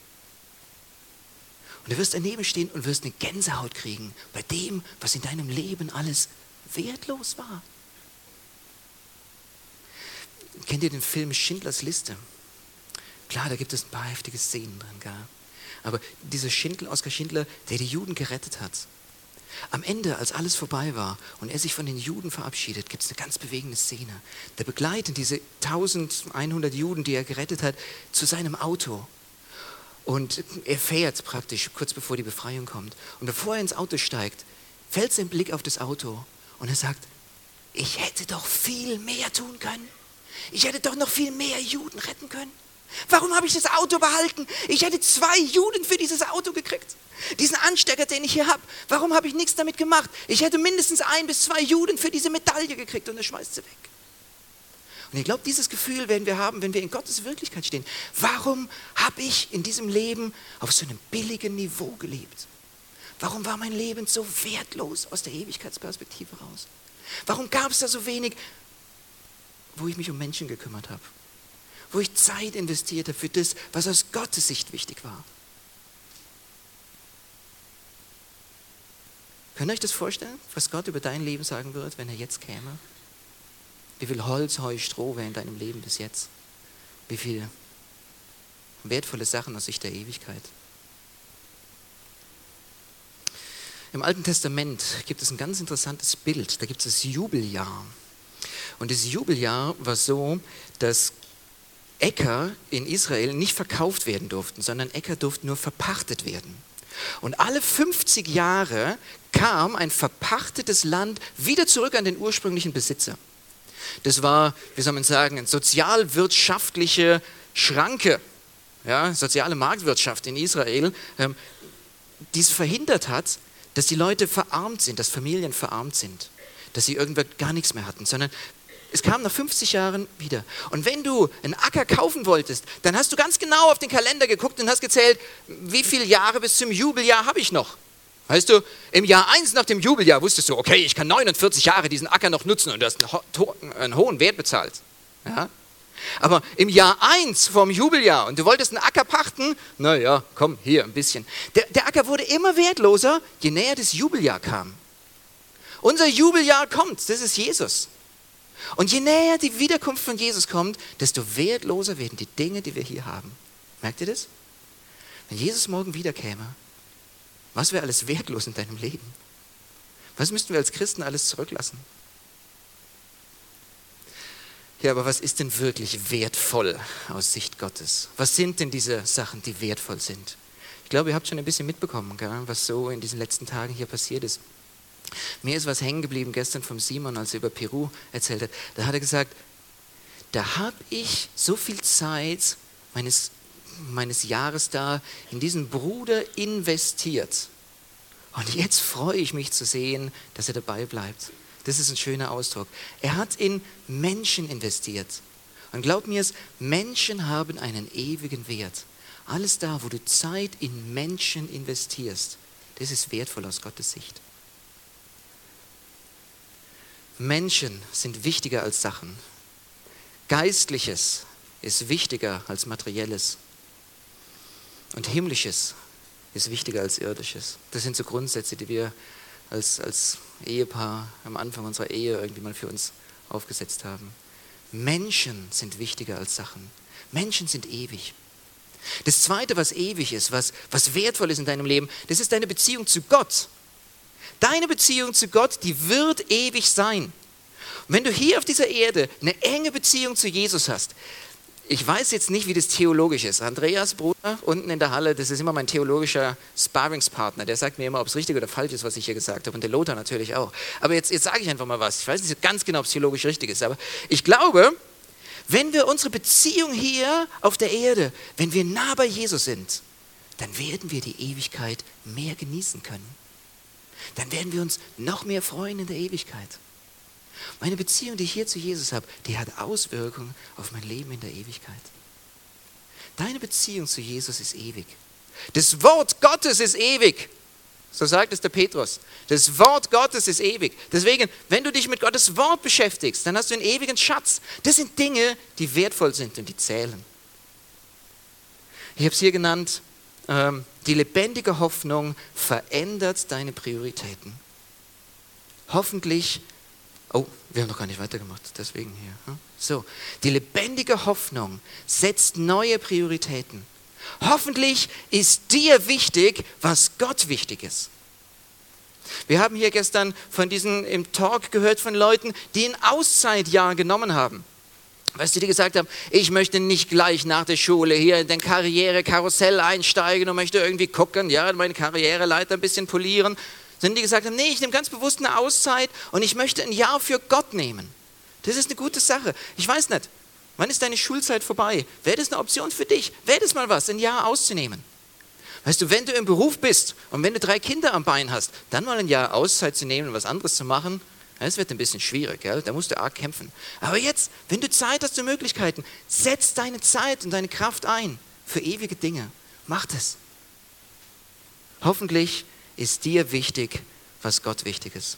Und du wirst daneben stehen und wirst eine Gänsehaut kriegen bei dem, was in deinem Leben alles wertlos war. Kennt ihr den Film Schindlers Liste? Klar, da gibt es ein paar heftige Szenen drin, gell? Aber dieser Schindler, Oskar Schindler, der die Juden gerettet hat, am Ende, als alles vorbei war und er sich von den Juden verabschiedet, gibt es eine ganz bewegende Szene. Da begleiten diese 1100 Juden, die er gerettet hat, zu seinem Auto. Und er fährt praktisch kurz bevor die Befreiung kommt. Und bevor er ins Auto steigt, fällt sein Blick auf das Auto und er sagt, ich hätte doch viel mehr tun können. Ich hätte doch noch viel mehr Juden retten können. Warum habe ich das Auto behalten? Ich hätte zwei Juden für dieses Auto. Diesen Anstecker, den ich hier habe. Warum habe ich nichts damit gemacht? Ich hätte mindestens ein bis zwei Juden für diese Medaille gekriegt und er schmeißt sie weg. Und ich glaube, dieses Gefühl werden wir haben, wenn wir in Gottes Wirklichkeit stehen. Warum habe ich in diesem Leben auf so einem billigen Niveau gelebt? Warum war mein Leben so wertlos aus der Ewigkeitsperspektive raus? Warum gab es da so wenig, wo ich mich um Menschen gekümmert habe? Wo ich Zeit investiert habe für das, was aus Gottes Sicht wichtig war? Könnt ihr euch das vorstellen, was Gott über dein Leben sagen wird, wenn er jetzt käme? Wie viel Holz, Heu, Stroh wäre in deinem Leben bis jetzt? Wie viele wertvolle Sachen aus Sicht der Ewigkeit? Im Alten Testament gibt es ein ganz interessantes Bild. Da gibt es das Jubeljahr. Und das Jubeljahr war so, dass Äcker in Israel nicht verkauft werden durften, sondern Äcker durften nur verpachtet werden. Und alle 50 Jahre kam ein verpachtetes Land wieder zurück an den ursprünglichen Besitzer. Das war, wie soll man sagen, eine sozialwirtschaftliche Schranke. ja, soziale Marktwirtschaft in Israel, ähm, die es verhindert hat, dass die Leute verarmt sind, dass Familien verarmt sind, dass sie irgendwann gar nichts mehr hatten, sondern es kam nach 50 Jahren wieder. Und wenn du einen Acker kaufen wolltest, dann hast du ganz genau auf den Kalender geguckt und hast gezählt, wie viele Jahre bis zum Jubeljahr habe ich noch. Weißt du, im Jahr 1 nach dem Jubeljahr wusstest du, okay, ich kann 49 Jahre diesen Acker noch nutzen und du hast einen, einen hohen Wert bezahlt. Ja? Aber im Jahr 1 vom Jubeljahr und du wolltest einen Acker pachten, naja, komm, hier ein bisschen. Der, der Acker wurde immer wertloser, je näher das Jubeljahr kam. Unser Jubeljahr kommt, das ist Jesus. Und je näher die Wiederkunft von Jesus kommt, desto wertloser werden die Dinge, die wir hier haben. Merkt ihr das? Wenn Jesus morgen wiederkäme, was wäre alles wertlos in deinem Leben? Was müssten wir als Christen alles zurücklassen? Ja, aber was ist denn wirklich wertvoll aus Sicht Gottes? Was sind denn diese Sachen, die wertvoll sind? Ich glaube, ihr habt schon ein bisschen mitbekommen, was so in diesen letzten Tagen hier passiert ist. Mir ist was hängen geblieben gestern vom Simon, als er über Peru erzählt hat. Da hat er gesagt, da habe ich so viel Zeit meines, meines Jahres da in diesen Bruder investiert. Und jetzt freue ich mich zu sehen, dass er dabei bleibt. Das ist ein schöner Ausdruck. Er hat in Menschen investiert. Und glaub mir es, Menschen haben einen ewigen Wert. Alles da, wo du Zeit in Menschen investierst, das ist wertvoll aus Gottes Sicht. Menschen sind wichtiger als Sachen. Geistliches ist wichtiger als materielles. Und himmlisches ist wichtiger als irdisches. Das sind so Grundsätze, die wir als, als Ehepaar am Anfang unserer Ehe irgendwie mal für uns aufgesetzt haben. Menschen sind wichtiger als Sachen. Menschen sind ewig. Das Zweite, was ewig ist, was, was wertvoll ist in deinem Leben, das ist deine Beziehung zu Gott. Deine Beziehung zu Gott, die wird ewig sein. Und wenn du hier auf dieser Erde eine enge Beziehung zu Jesus hast, ich weiß jetzt nicht, wie das theologisch ist. Andreas Bruder unten in der Halle, das ist immer mein theologischer Sparringspartner. Der sagt mir immer, ob es richtig oder falsch ist, was ich hier gesagt habe. Und der Lothar natürlich auch. Aber jetzt, jetzt sage ich einfach mal was. Ich weiß nicht ganz genau, ob es theologisch richtig ist. Aber ich glaube, wenn wir unsere Beziehung hier auf der Erde, wenn wir nah bei Jesus sind, dann werden wir die Ewigkeit mehr genießen können. Dann werden wir uns noch mehr freuen in der Ewigkeit. Meine Beziehung, die ich hier zu Jesus habe, die hat Auswirkungen auf mein Leben in der Ewigkeit. Deine Beziehung zu Jesus ist ewig. Das Wort Gottes ist ewig. So sagt es der Petrus. Das Wort Gottes ist ewig. Deswegen, wenn du dich mit Gottes Wort beschäftigst, dann hast du einen ewigen Schatz. Das sind Dinge, die wertvoll sind und die zählen. Ich habe es hier genannt, ähm, die lebendige Hoffnung verändert deine Prioritäten. Hoffentlich Oh, wir haben noch gar nicht weitergemacht, deswegen hier. Hm? So, die lebendige Hoffnung setzt neue Prioritäten. Hoffentlich ist dir wichtig, was Gott wichtig ist. Wir haben hier gestern von diesen im Talk gehört von Leuten, die ein Auszeitjahr genommen haben. Weißt du, die gesagt haben, ich möchte nicht gleich nach der Schule hier in den Karrierekarussell einsteigen und möchte irgendwie gucken, ja, meine Karriereleiter ein bisschen polieren, sondern die gesagt haben, nee, ich nehme ganz bewusst eine Auszeit und ich möchte ein Jahr für Gott nehmen. Das ist eine gute Sache. Ich weiß nicht, wann ist deine Schulzeit vorbei? Wäre das eine Option für dich? Wäre das mal was, ein Jahr auszunehmen? Weißt du, wenn du im Beruf bist und wenn du drei Kinder am Bein hast, dann mal ein Jahr Auszeit zu nehmen und was anderes zu machen, das wird ein bisschen schwierig, gell? da musst du arg kämpfen. Aber jetzt, wenn du Zeit hast und Möglichkeiten, setz deine Zeit und deine Kraft ein für ewige Dinge. Mach das. Hoffentlich ist dir wichtig, was Gott wichtig ist.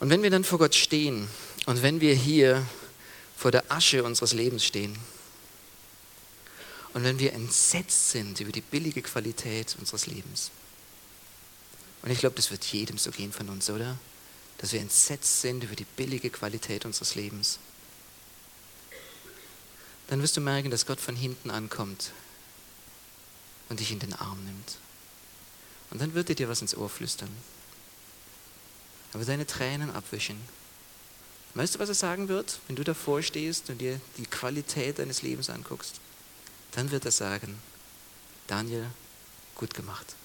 Und wenn wir dann vor Gott stehen und wenn wir hier vor der Asche unseres Lebens stehen und wenn wir entsetzt sind über die billige Qualität unseres Lebens, und ich glaube, das wird jedem so gehen von uns, oder? Dass wir entsetzt sind über die billige Qualität unseres Lebens. Dann wirst du merken, dass Gott von hinten ankommt und dich in den Arm nimmt. Und dann wird er dir was ins Ohr flüstern. Aber deine Tränen abwischen. Weißt du, was er sagen wird, wenn du davor stehst und dir die Qualität deines Lebens anguckst? Dann wird er sagen, Daniel, gut gemacht.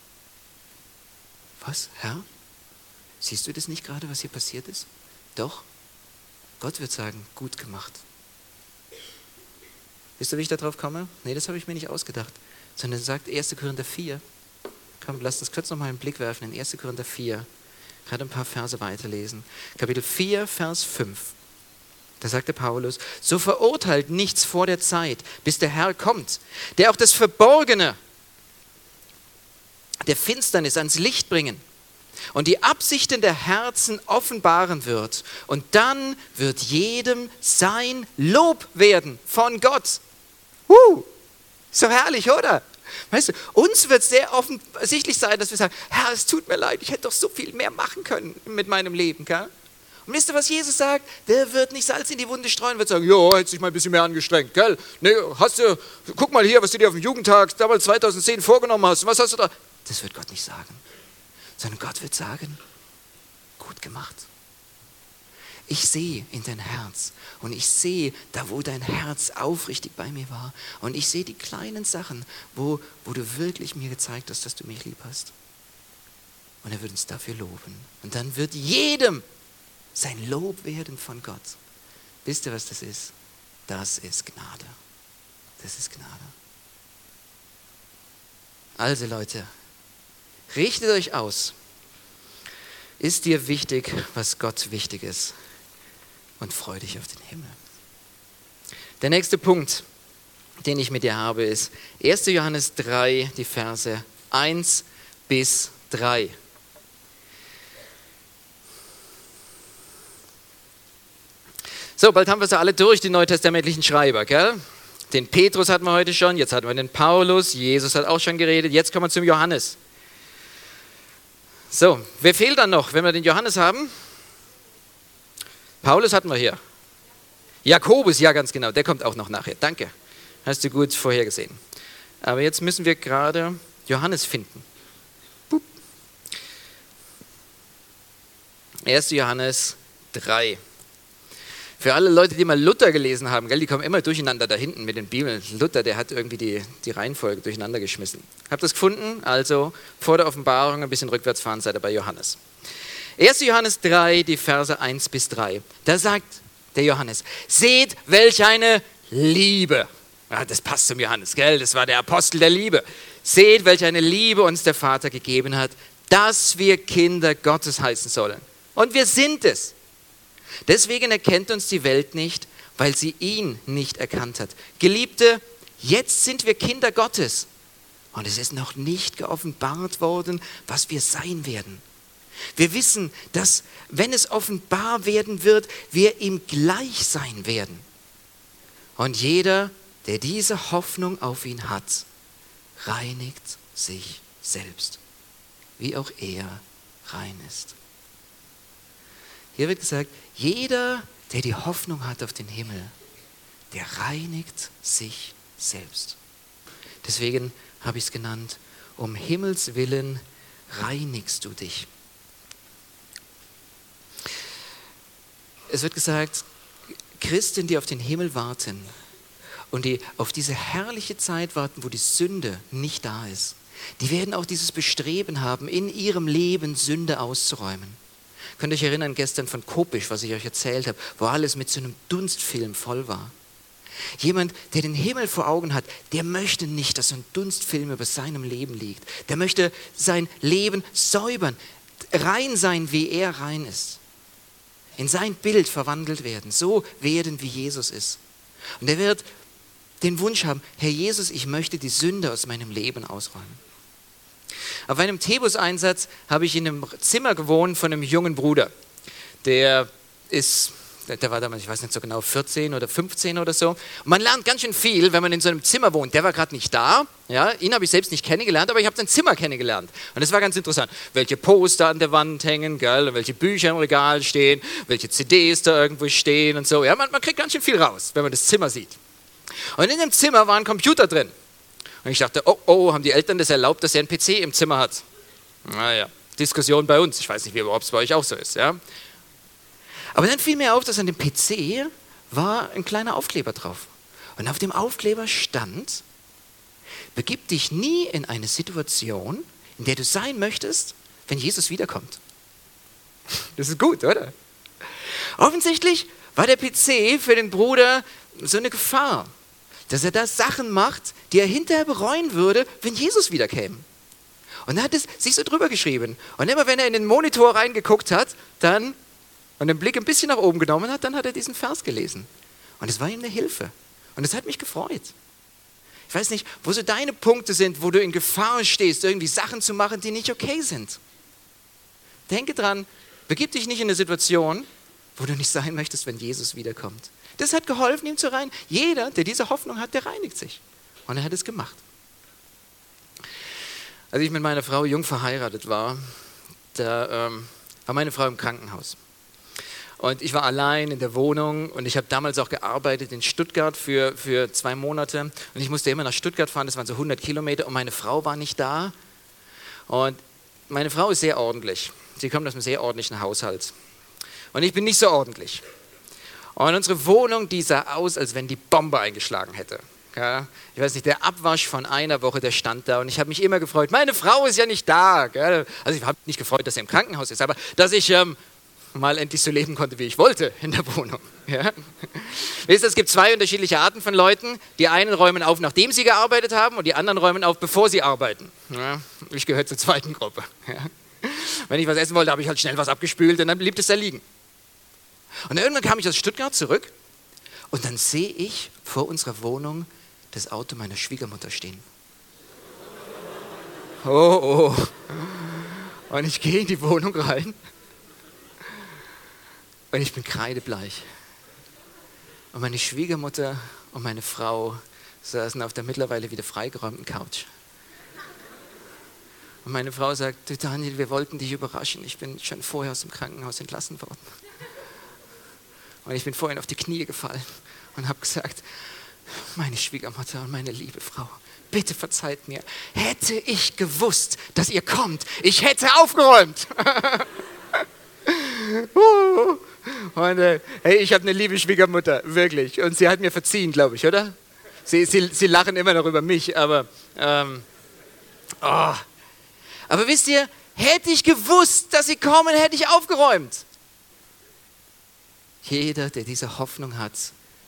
Was, Herr? Siehst du das nicht gerade, was hier passiert ist? Doch, Gott wird sagen, gut gemacht. Wisst ihr, wie ich darauf komme? Nee, das habe ich mir nicht ausgedacht. Sondern sagt 1. Korinther 4. Komm, lasst uns kurz nochmal einen Blick werfen in 1. Korinther 4. Gerade ein paar Verse weiterlesen. Kapitel 4, Vers 5. Da sagte Paulus, so verurteilt nichts vor der Zeit, bis der Herr kommt, der auch das Verborgene der Finsternis ans Licht bringen und die Absichten der Herzen offenbaren wird. Und dann wird jedem sein Lob werden von Gott. So herrlich, oder? Weißt du, uns wird sehr offensichtlich sein, dass wir sagen, Herr, es tut mir leid, ich hätte doch so viel mehr machen können mit meinem Leben. Gell? Und wisst ihr, was Jesus sagt? Der wird nicht Salz in die Wunde streuen, wird sagen, jo, hätte sich mal ein bisschen mehr angestrengt, gell? Nee, hast du, guck mal hier, was du dir auf dem Jugendtag damals 2010 vorgenommen hast. Was hast du da? Das wird Gott nicht sagen. Sondern Gott wird sagen, gut gemacht. Ich sehe in dein Herz und ich sehe da, wo dein Herz aufrichtig bei mir war. Und ich sehe die kleinen Sachen, wo, wo du wirklich mir gezeigt hast, dass du mich lieb hast. Und er wird uns dafür loben. Und dann wird jedem sein Lob werden von Gott. Wisst ihr, was das ist? Das ist Gnade. Das ist Gnade. Also Leute, richtet euch aus. Ist dir wichtig, was Gott wichtig ist? Und freu dich auf den Himmel. Der nächste Punkt, den ich mit dir habe, ist 1. Johannes 3, die Verse 1 bis 3. So, bald haben wir sie alle durch, die neutestamentlichen Schreiber, gell? Den Petrus hatten wir heute schon, jetzt hatten wir den Paulus, Jesus hat auch schon geredet, jetzt kommen wir zum Johannes. So, wer fehlt dann noch, wenn wir den Johannes haben? Paulus hatten wir hier. Jakobus, ja ganz genau, der kommt auch noch nachher. Danke, hast du gut vorhergesehen. Aber jetzt müssen wir gerade Johannes finden. 1. Johannes 3. Für alle Leute, die mal Luther gelesen haben, gell, die kommen immer durcheinander da hinten mit den Bibeln. Luther, der hat irgendwie die, die Reihenfolge durcheinander geschmissen. Habt ihr das gefunden? Also vor der Offenbarung ein bisschen rückwärts fahren, seid ihr bei Johannes. 1. Johannes 3, die Verse 1 bis 3. Da sagt der Johannes, seht, welch eine Liebe. Ja, das passt zum Johannes, gell? Das war der Apostel der Liebe. Seht, welch eine Liebe uns der Vater gegeben hat, dass wir Kinder Gottes heißen sollen. Und wir sind es. Deswegen erkennt uns die Welt nicht, weil sie ihn nicht erkannt hat. Geliebte, jetzt sind wir Kinder Gottes. Und es ist noch nicht geoffenbart worden, was wir sein werden. Wir wissen, dass, wenn es offenbar werden wird, wir ihm gleich sein werden. Und jeder, der diese Hoffnung auf ihn hat, reinigt sich selbst, wie auch er rein ist. Hier wird gesagt, jeder, der die Hoffnung hat auf den Himmel, der reinigt sich selbst. Deswegen habe ich es genannt, um Himmels willen reinigst du dich. Es wird gesagt, Christen, die auf den Himmel warten und die auf diese herrliche Zeit warten, wo die Sünde nicht da ist, die werden auch dieses Bestreben haben, in ihrem Leben Sünde auszuräumen. Könnt ihr euch erinnern gestern von Kopisch, was ich euch erzählt habe, wo alles mit so einem Dunstfilm voll war? Jemand, der den Himmel vor Augen hat, der möchte nicht, dass so ein Dunstfilm über seinem Leben liegt. Der möchte sein Leben säubern, rein sein, wie er rein ist. In sein Bild verwandelt werden, so werden, wie Jesus ist. Und er wird den Wunsch haben, Herr Jesus, ich möchte die Sünde aus meinem Leben ausräumen. Auf einem Tebus-Einsatz habe ich in einem Zimmer gewohnt von einem jungen Bruder. Der ist, der war damals, ich weiß nicht so genau, 14 oder 15 oder so. Und man lernt ganz schön viel, wenn man in so einem Zimmer wohnt. Der war gerade nicht da. Ja, ihn habe ich selbst nicht kennengelernt, aber ich habe sein Zimmer kennengelernt. Und das war ganz interessant. Welche Poster an der Wand hängen, gell, welche Bücher im Regal stehen, welche CDs da irgendwo stehen und so. Ja, man, man kriegt ganz schön viel raus, wenn man das Zimmer sieht. Und in dem Zimmer war ein Computer drin. Und ich dachte, oh, oh, haben die Eltern das erlaubt, dass er einen PC im Zimmer hat? Naja, Diskussion bei uns. Ich weiß nicht, ob es bei euch auch so ist. Ja? Aber dann fiel mir auf, dass an dem PC war ein kleiner Aufkleber drauf. Und auf dem Aufkleber stand, begib dich nie in eine Situation, in der du sein möchtest, wenn Jesus wiederkommt. Das ist gut, oder? Offensichtlich war der PC für den Bruder so eine Gefahr. dass er da Sachen macht, die er hinterher bereuen würde, wenn Jesus wiederkäme. Und er hat es sich so drüber geschrieben. Und immer wenn er in den Monitor reingeguckt hat, dann und den Blick ein bisschen nach oben genommen hat, dann hat er diesen Vers gelesen. Und es war ihm eine Hilfe. Und es hat mich gefreut. Ich weiß nicht, wo so deine Punkte sind, wo du in Gefahr stehst, irgendwie Sachen zu machen, die nicht okay sind. Denke dran, begib dich nicht in eine Situation, wo du nicht sein möchtest, wenn Jesus wiederkommt. Das hat geholfen, ihm zu reinigen. Jeder, der diese Hoffnung hat, der reinigt sich. Und er hat es gemacht. Als ich mit meiner Frau jung verheiratet war, da ähm, war meine Frau im Krankenhaus. Und ich war allein in der Wohnung und ich habe damals auch gearbeitet in Stuttgart für, für zwei Monate. Und ich musste immer nach Stuttgart fahren, das waren so 100 Kilometer und meine Frau war nicht da. Und meine Frau ist sehr ordentlich. Sie kommt aus einem sehr ordentlichen Haushalt. Und ich bin nicht so ordentlich. Und unsere Wohnung, die sah aus, als wenn die Bombe eingeschlagen hätte. Ja, ich weiß nicht, der Abwasch von einer Woche, der stand da und ich habe mich immer gefreut, meine Frau ist ja nicht da. Gell? Also ich habe nicht gefreut, dass er im Krankenhaus ist, aber dass ich ähm, mal endlich so leben konnte, wie ich wollte in der Wohnung. Ja? Wisst ihr, es gibt zwei unterschiedliche Arten von Leuten. Die einen räumen auf, nachdem sie gearbeitet haben und die anderen räumen auf, bevor sie arbeiten. Ja? Ich gehöre zur zweiten Gruppe. Ja? Wenn ich was essen wollte, habe ich halt schnell was abgespült und dann blieb es da liegen. Und irgendwann kam ich aus Stuttgart zurück und dann sehe ich vor unserer Wohnung das Auto meiner Schwiegermutter stehen. Oh, oh. Und ich gehe in die Wohnung rein und ich bin kreidebleich. Und meine Schwiegermutter und meine Frau saßen auf der mittlerweile wieder freigeräumten Couch. Und meine Frau sagt, du Daniel, wir wollten dich überraschen. Ich bin schon vorher aus dem Krankenhaus entlassen worden. Und ich bin vorhin auf die Knie gefallen und habe gesagt, meine Schwiegermutter und meine liebe Frau, bitte verzeiht mir. Hätte ich gewusst, dass ihr kommt, ich hätte aufgeräumt. [LAUGHS] [LAUGHS] Und hey, ich habe eine liebe Schwiegermutter, wirklich. Und sie hat mir verziehen, glaube ich, oder? Sie, sie, sie lachen immer noch über mich, aber. Ähm, oh. Aber wisst ihr, hätte ich gewusst, dass sie kommen, hätte ich aufgeräumt. Jeder, der diese Hoffnung hat,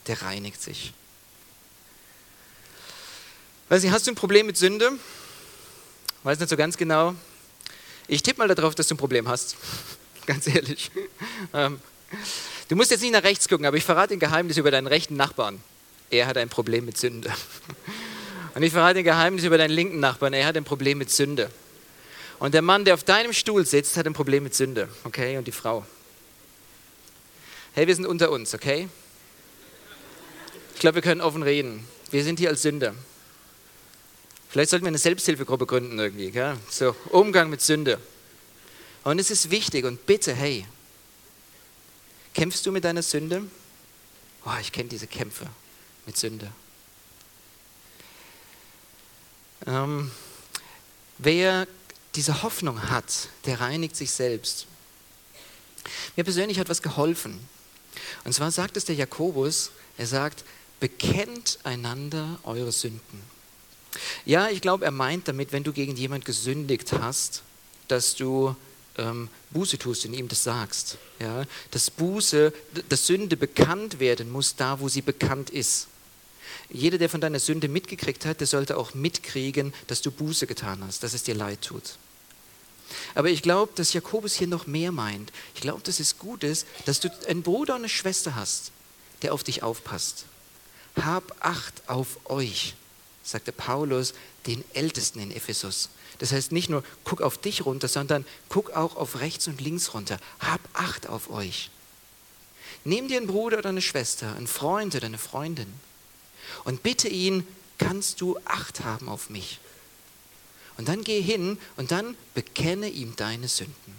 der reinigt sich. Weiß nicht, hast du ein Problem mit Sünde? Weiß nicht so ganz genau. Ich tippe mal darauf, dass du ein Problem hast. [LAUGHS] ganz ehrlich. Ähm, Du musst jetzt nicht nach rechts gucken, aber ich verrate ein Geheimnis über deinen rechten Nachbarn. Er hat ein Problem mit Sünde. [LAUGHS] Und ich verrate ein Geheimnis über deinen linken Nachbarn. Er hat ein Problem mit Sünde. Und der Mann, der auf deinem Stuhl sitzt, hat ein Problem mit Sünde. Okay? Und die Frau. Hey, wir sind unter uns, okay? Ich glaube, wir können offen reden. Wir sind hier als Sünder. Vielleicht sollten wir eine Selbsthilfegruppe gründen irgendwie. Gell? So, Umgang mit Sünde. Und es ist wichtig und bitte, hey, Kämpfst du mit deiner Sünde? Oh, ich kenne diese Kämpfe mit Sünde. Ähm, wer diese Hoffnung hat, der reinigt sich selbst. Mir persönlich hat was geholfen. Und zwar sagt es der Jakobus, er sagt, bekennt einander eure Sünden. Ja, ich glaube, er meint damit, wenn du gegen jemand gesündigt hast, dass du ähm, Buße tust und ihm das sagst. Ja? Dass Buße, dass Sünde bekannt werden muss, da wo sie bekannt ist. Jeder, der von deiner Sünde mitgekriegt hat, der sollte auch mitkriegen, dass du Buße getan hast, dass es dir leid tut. Aber ich glaube, dass Jakobus hier noch mehr meint. Ich glaube, dass es gut ist, dass du einen Bruder und eine Schwester hast, der auf dich aufpasst. Hab Acht auf euch, sagte Paulus den Ältesten in Ephesus. Das heißt nicht nur, guck auf dich runter, sondern guck auch auf rechts und links runter. Hab Acht auf euch. Nimm dir einen Bruder oder eine Schwester, einen Freund oder eine Freundin und bitte ihn, kannst du Acht haben auf mich? Und dann geh hin und dann bekenne ihm deine Sünden.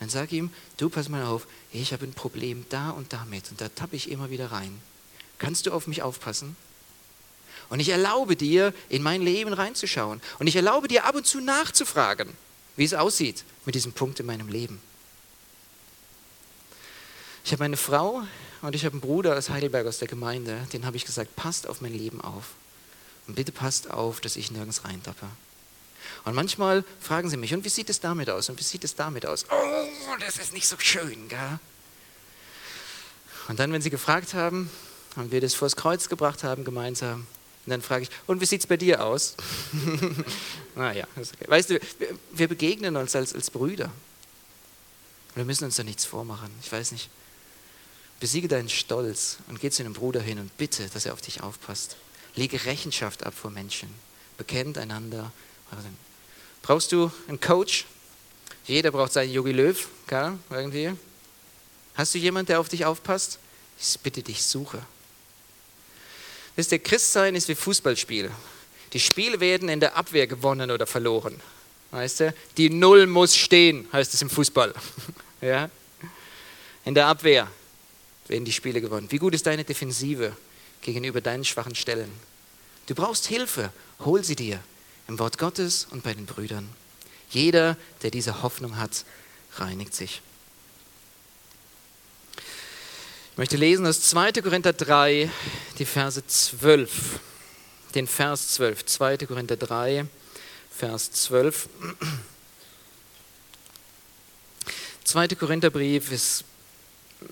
Dann sag ihm, du pass mal auf, ich habe ein Problem da und damit und da tappe ich immer wieder rein. Kannst du auf mich aufpassen? Und ich erlaube dir, in mein Leben reinzuschauen. Und ich erlaube dir ab und zu nachzufragen, wie es aussieht mit diesem Punkt in meinem Leben. Ich habe eine Frau und ich habe einen Bruder aus Heidelberg aus der Gemeinde, den habe ich gesagt, passt auf mein Leben auf. Und bitte passt auf, dass ich nirgends reintappe. Und manchmal fragen sie mich, und wie sieht es damit aus? Und wie sieht es damit aus? Oh, das ist nicht so schön, gell? Und dann, wenn sie gefragt haben und wir das vors Kreuz gebracht haben gemeinsam, Und dann frage ich, und wie sieht es bei dir aus? [LAUGHS] naja, okay. weißt du, wir begegnen uns als, als Brüder. Wir müssen uns da nichts vormachen. Ich weiß nicht. Besiege deinen Stolz und geh zu einem Bruder hin und bitte, dass er auf dich aufpasst. Lege Rechenschaft ab vor Menschen. Bekennt einander. Brauchst du einen Coach? Jeder braucht seinen Yogi Löw, gell? irgendwie. Hast du jemanden, der auf dich aufpasst? Ich bitte dich, suche. Wisst ihr, Christsein ist wie Fußballspiel. Die Spiele werden in der Abwehr gewonnen oder verloren. Weißt du? Die Null muss stehen, heißt es im Fußball. [LAUGHS] ja? In der Abwehr werden die Spiele gewonnen. Wie gut ist deine Defensive gegenüber deinen schwachen Stellen? Du brauchst Hilfe, hol sie dir im Wort Gottes und bei den Brüdern. Jeder, der diese Hoffnung hat, reinigt sich. Ich möchte lesen aus 2. Korinther 3, die Verse 12. Den Vers 12. 2. Korinther 3, Vers 12. 2. Korintherbrief ist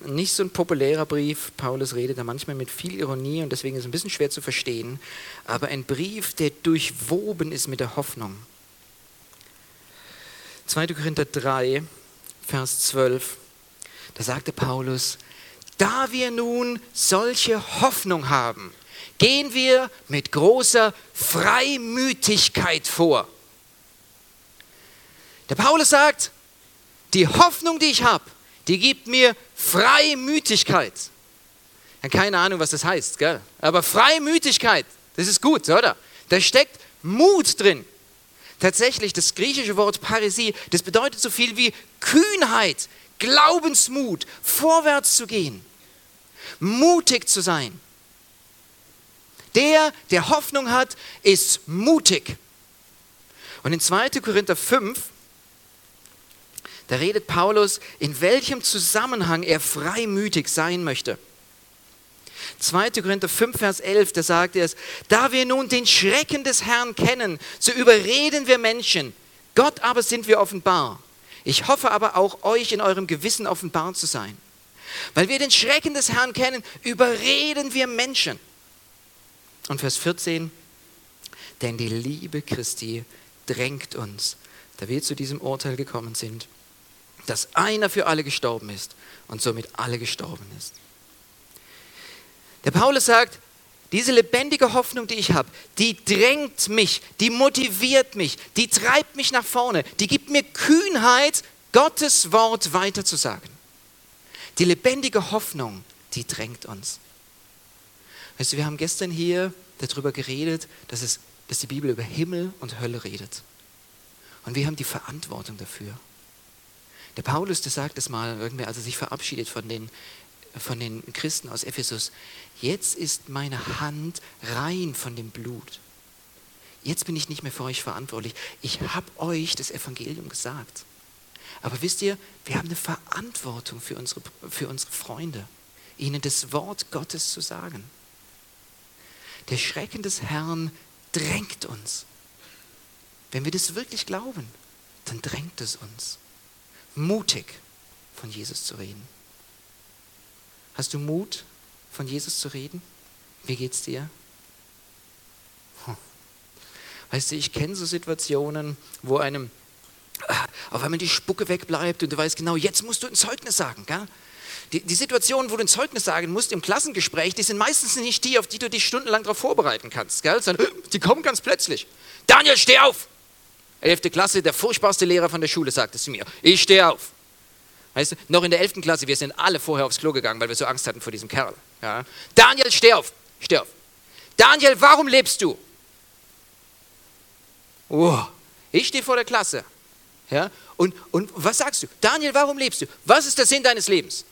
nicht so ein populärer Brief. Paulus redet da manchmal mit viel Ironie und deswegen ist es ein bisschen schwer zu verstehen. Aber ein Brief, der durchwoben ist mit der Hoffnung. 2. Korinther 3, Vers 12. Da sagte Paulus, da wir nun solche Hoffnung haben, gehen wir mit großer Freimütigkeit vor. Der Paulus sagt, die Hoffnung, die ich habe, die gibt mir Freimütigkeit. Ja, keine Ahnung, was das heißt, gell? aber Freimütigkeit, das ist gut, oder? Da steckt Mut drin. Tatsächlich, das griechische Wort Parisie, das bedeutet so viel wie Kühnheit, Glaubensmut, vorwärts zu gehen mutig zu sein. Der, der Hoffnung hat, ist mutig. Und in 2. Korinther 5, da redet Paulus, in welchem Zusammenhang er freimütig sein möchte. 2. Korinther 5, Vers 11, da sagt er es, da wir nun den Schrecken des Herrn kennen, so überreden wir Menschen, Gott aber sind wir offenbar. Ich hoffe aber auch, euch in eurem Gewissen offenbar zu sein. Weil wir den Schrecken des Herrn kennen, überreden wir Menschen. Und Vers 14, denn die Liebe Christi drängt uns, da wir zu diesem Urteil gekommen sind, dass einer für alle gestorben ist und somit alle gestorben ist. Der Paulus sagt, diese lebendige Hoffnung, die ich habe, die drängt mich, die motiviert mich, die treibt mich nach vorne, die gibt mir Kühnheit, Gottes Wort weiterzusagen. Die lebendige Hoffnung, die drängt uns. Weißt du, wir haben gestern hier darüber geredet, dass, es, dass die Bibel über Himmel und Hölle redet. Und wir haben die Verantwortung dafür. Der Paulus, der sagt es mal, irgendwie, als er sich verabschiedet von den, von den Christen aus Ephesus, jetzt ist meine Hand rein von dem Blut. Jetzt bin ich nicht mehr für euch verantwortlich. Ich habe euch das Evangelium gesagt. Aber wisst ihr, wir haben eine Verantwortung für unsere, für unsere Freunde, ihnen das Wort Gottes zu sagen. Der Schrecken des Herrn drängt uns. Wenn wir das wirklich glauben, dann drängt es uns, mutig von Jesus zu reden. Hast du Mut, von Jesus zu reden? Wie geht's dir? Hm. Weißt du, ich kenne so Situationen, wo einem auf einmal die Spucke wegbleibt und du weißt genau, jetzt musst du ein Zeugnis sagen. Gell? Die, die Situationen, wo du ein Zeugnis sagen musst im Klassengespräch, die sind meistens nicht die, auf die du dich stundenlang darauf vorbereiten kannst. Gell? Sondern die kommen ganz plötzlich. Daniel, steh auf! Elfte Klasse, der furchtbarste Lehrer von der Schule sagt es zu mir. Ich stehe auf. Weißt du, noch in der elften Klasse, wir sind alle vorher aufs Klo gegangen, weil wir so Angst hatten vor diesem Kerl. Ja? Daniel, steh auf! Steh auf! Daniel, warum lebst du? Oh, ich stehe vor der Klasse. Ja? Und, und was sagst du? Daniel, warum lebst du? Was ist der Sinn deines Lebens?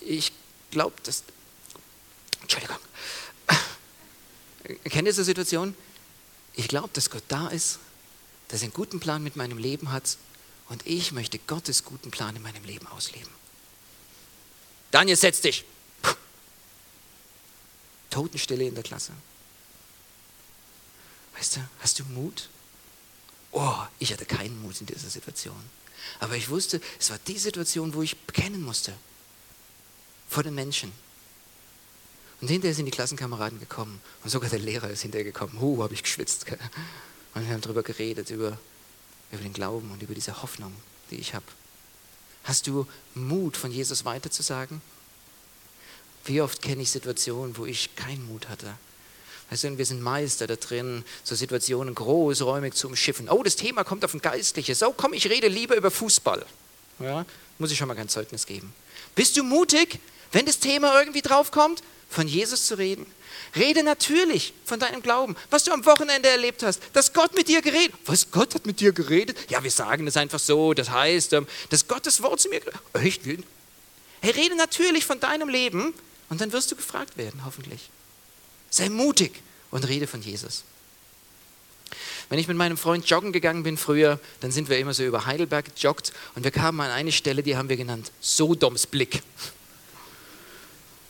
Ich glaube, dass. Entschuldigung. Kennt ihr diese Situation? Ich glaube, dass Gott da ist, dass er einen guten Plan mit meinem Leben hat und ich möchte Gottes guten Plan in meinem Leben ausleben. Daniel, setz dich. Puh. Totenstille in der Klasse. Weißt du, hast du Mut? Oh, ich hatte keinen Mut in dieser Situation. Aber ich wusste, es war die Situation, wo ich bekennen musste. Vor den Menschen. Und hinterher sind die Klassenkameraden gekommen und sogar der Lehrer ist hinterher gekommen. Huh, habe ich geschwitzt. Und wir haben darüber geredet, über, über den Glauben und über diese Hoffnung, die ich habe. Hast du Mut, von Jesus weiterzusagen? Wie oft kenne ich Situationen, wo ich keinen Mut hatte? Weißt du, wir sind Meister da drin, so Situationen großräumig zu umschiffen. Oh, das Thema kommt auf ein Geistliches. Oh, komm, ich rede lieber über Fußball. Ja, muss ich schon mal kein Zeugnis geben. Bist du mutig, wenn das Thema irgendwie draufkommt, von Jesus zu reden? Rede natürlich von deinem Glauben, was du am Wochenende erlebt hast, dass Gott mit dir geredet Was, Gott hat mit dir geredet? Ja, wir sagen es einfach so, das heißt, ähm, dass Gottes Wort zu mir Echt? Hey, rede natürlich von deinem Leben und dann wirst du gefragt werden, hoffentlich. Sei mutig und rede von Jesus. Wenn ich mit meinem Freund joggen gegangen bin früher, dann sind wir immer so über Heidelberg gejoggt und wir kamen an eine Stelle, die haben wir genannt Sodoms Blick.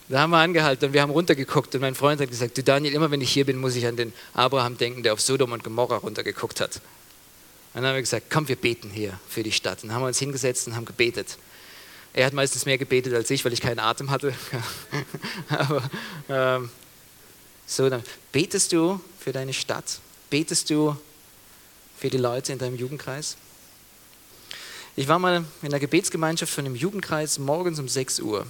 Da haben wir angehalten und wir haben runtergeguckt und mein Freund hat gesagt, du Daniel, immer wenn ich hier bin, muss ich an den Abraham denken, der auf Sodom und Gomorra runtergeguckt hat. Und dann haben wir gesagt, komm, wir beten hier für die Stadt. Und dann haben wir uns hingesetzt und haben gebetet. Er hat meistens mehr gebetet als ich, weil ich keinen Atem hatte. [LAUGHS] Aber ähm, so, dann betest du für deine Stadt? Betest du für die Leute in deinem Jugendkreis? Ich war mal in der Gebetsgemeinschaft von einem Jugendkreis morgens um 6 Uhr.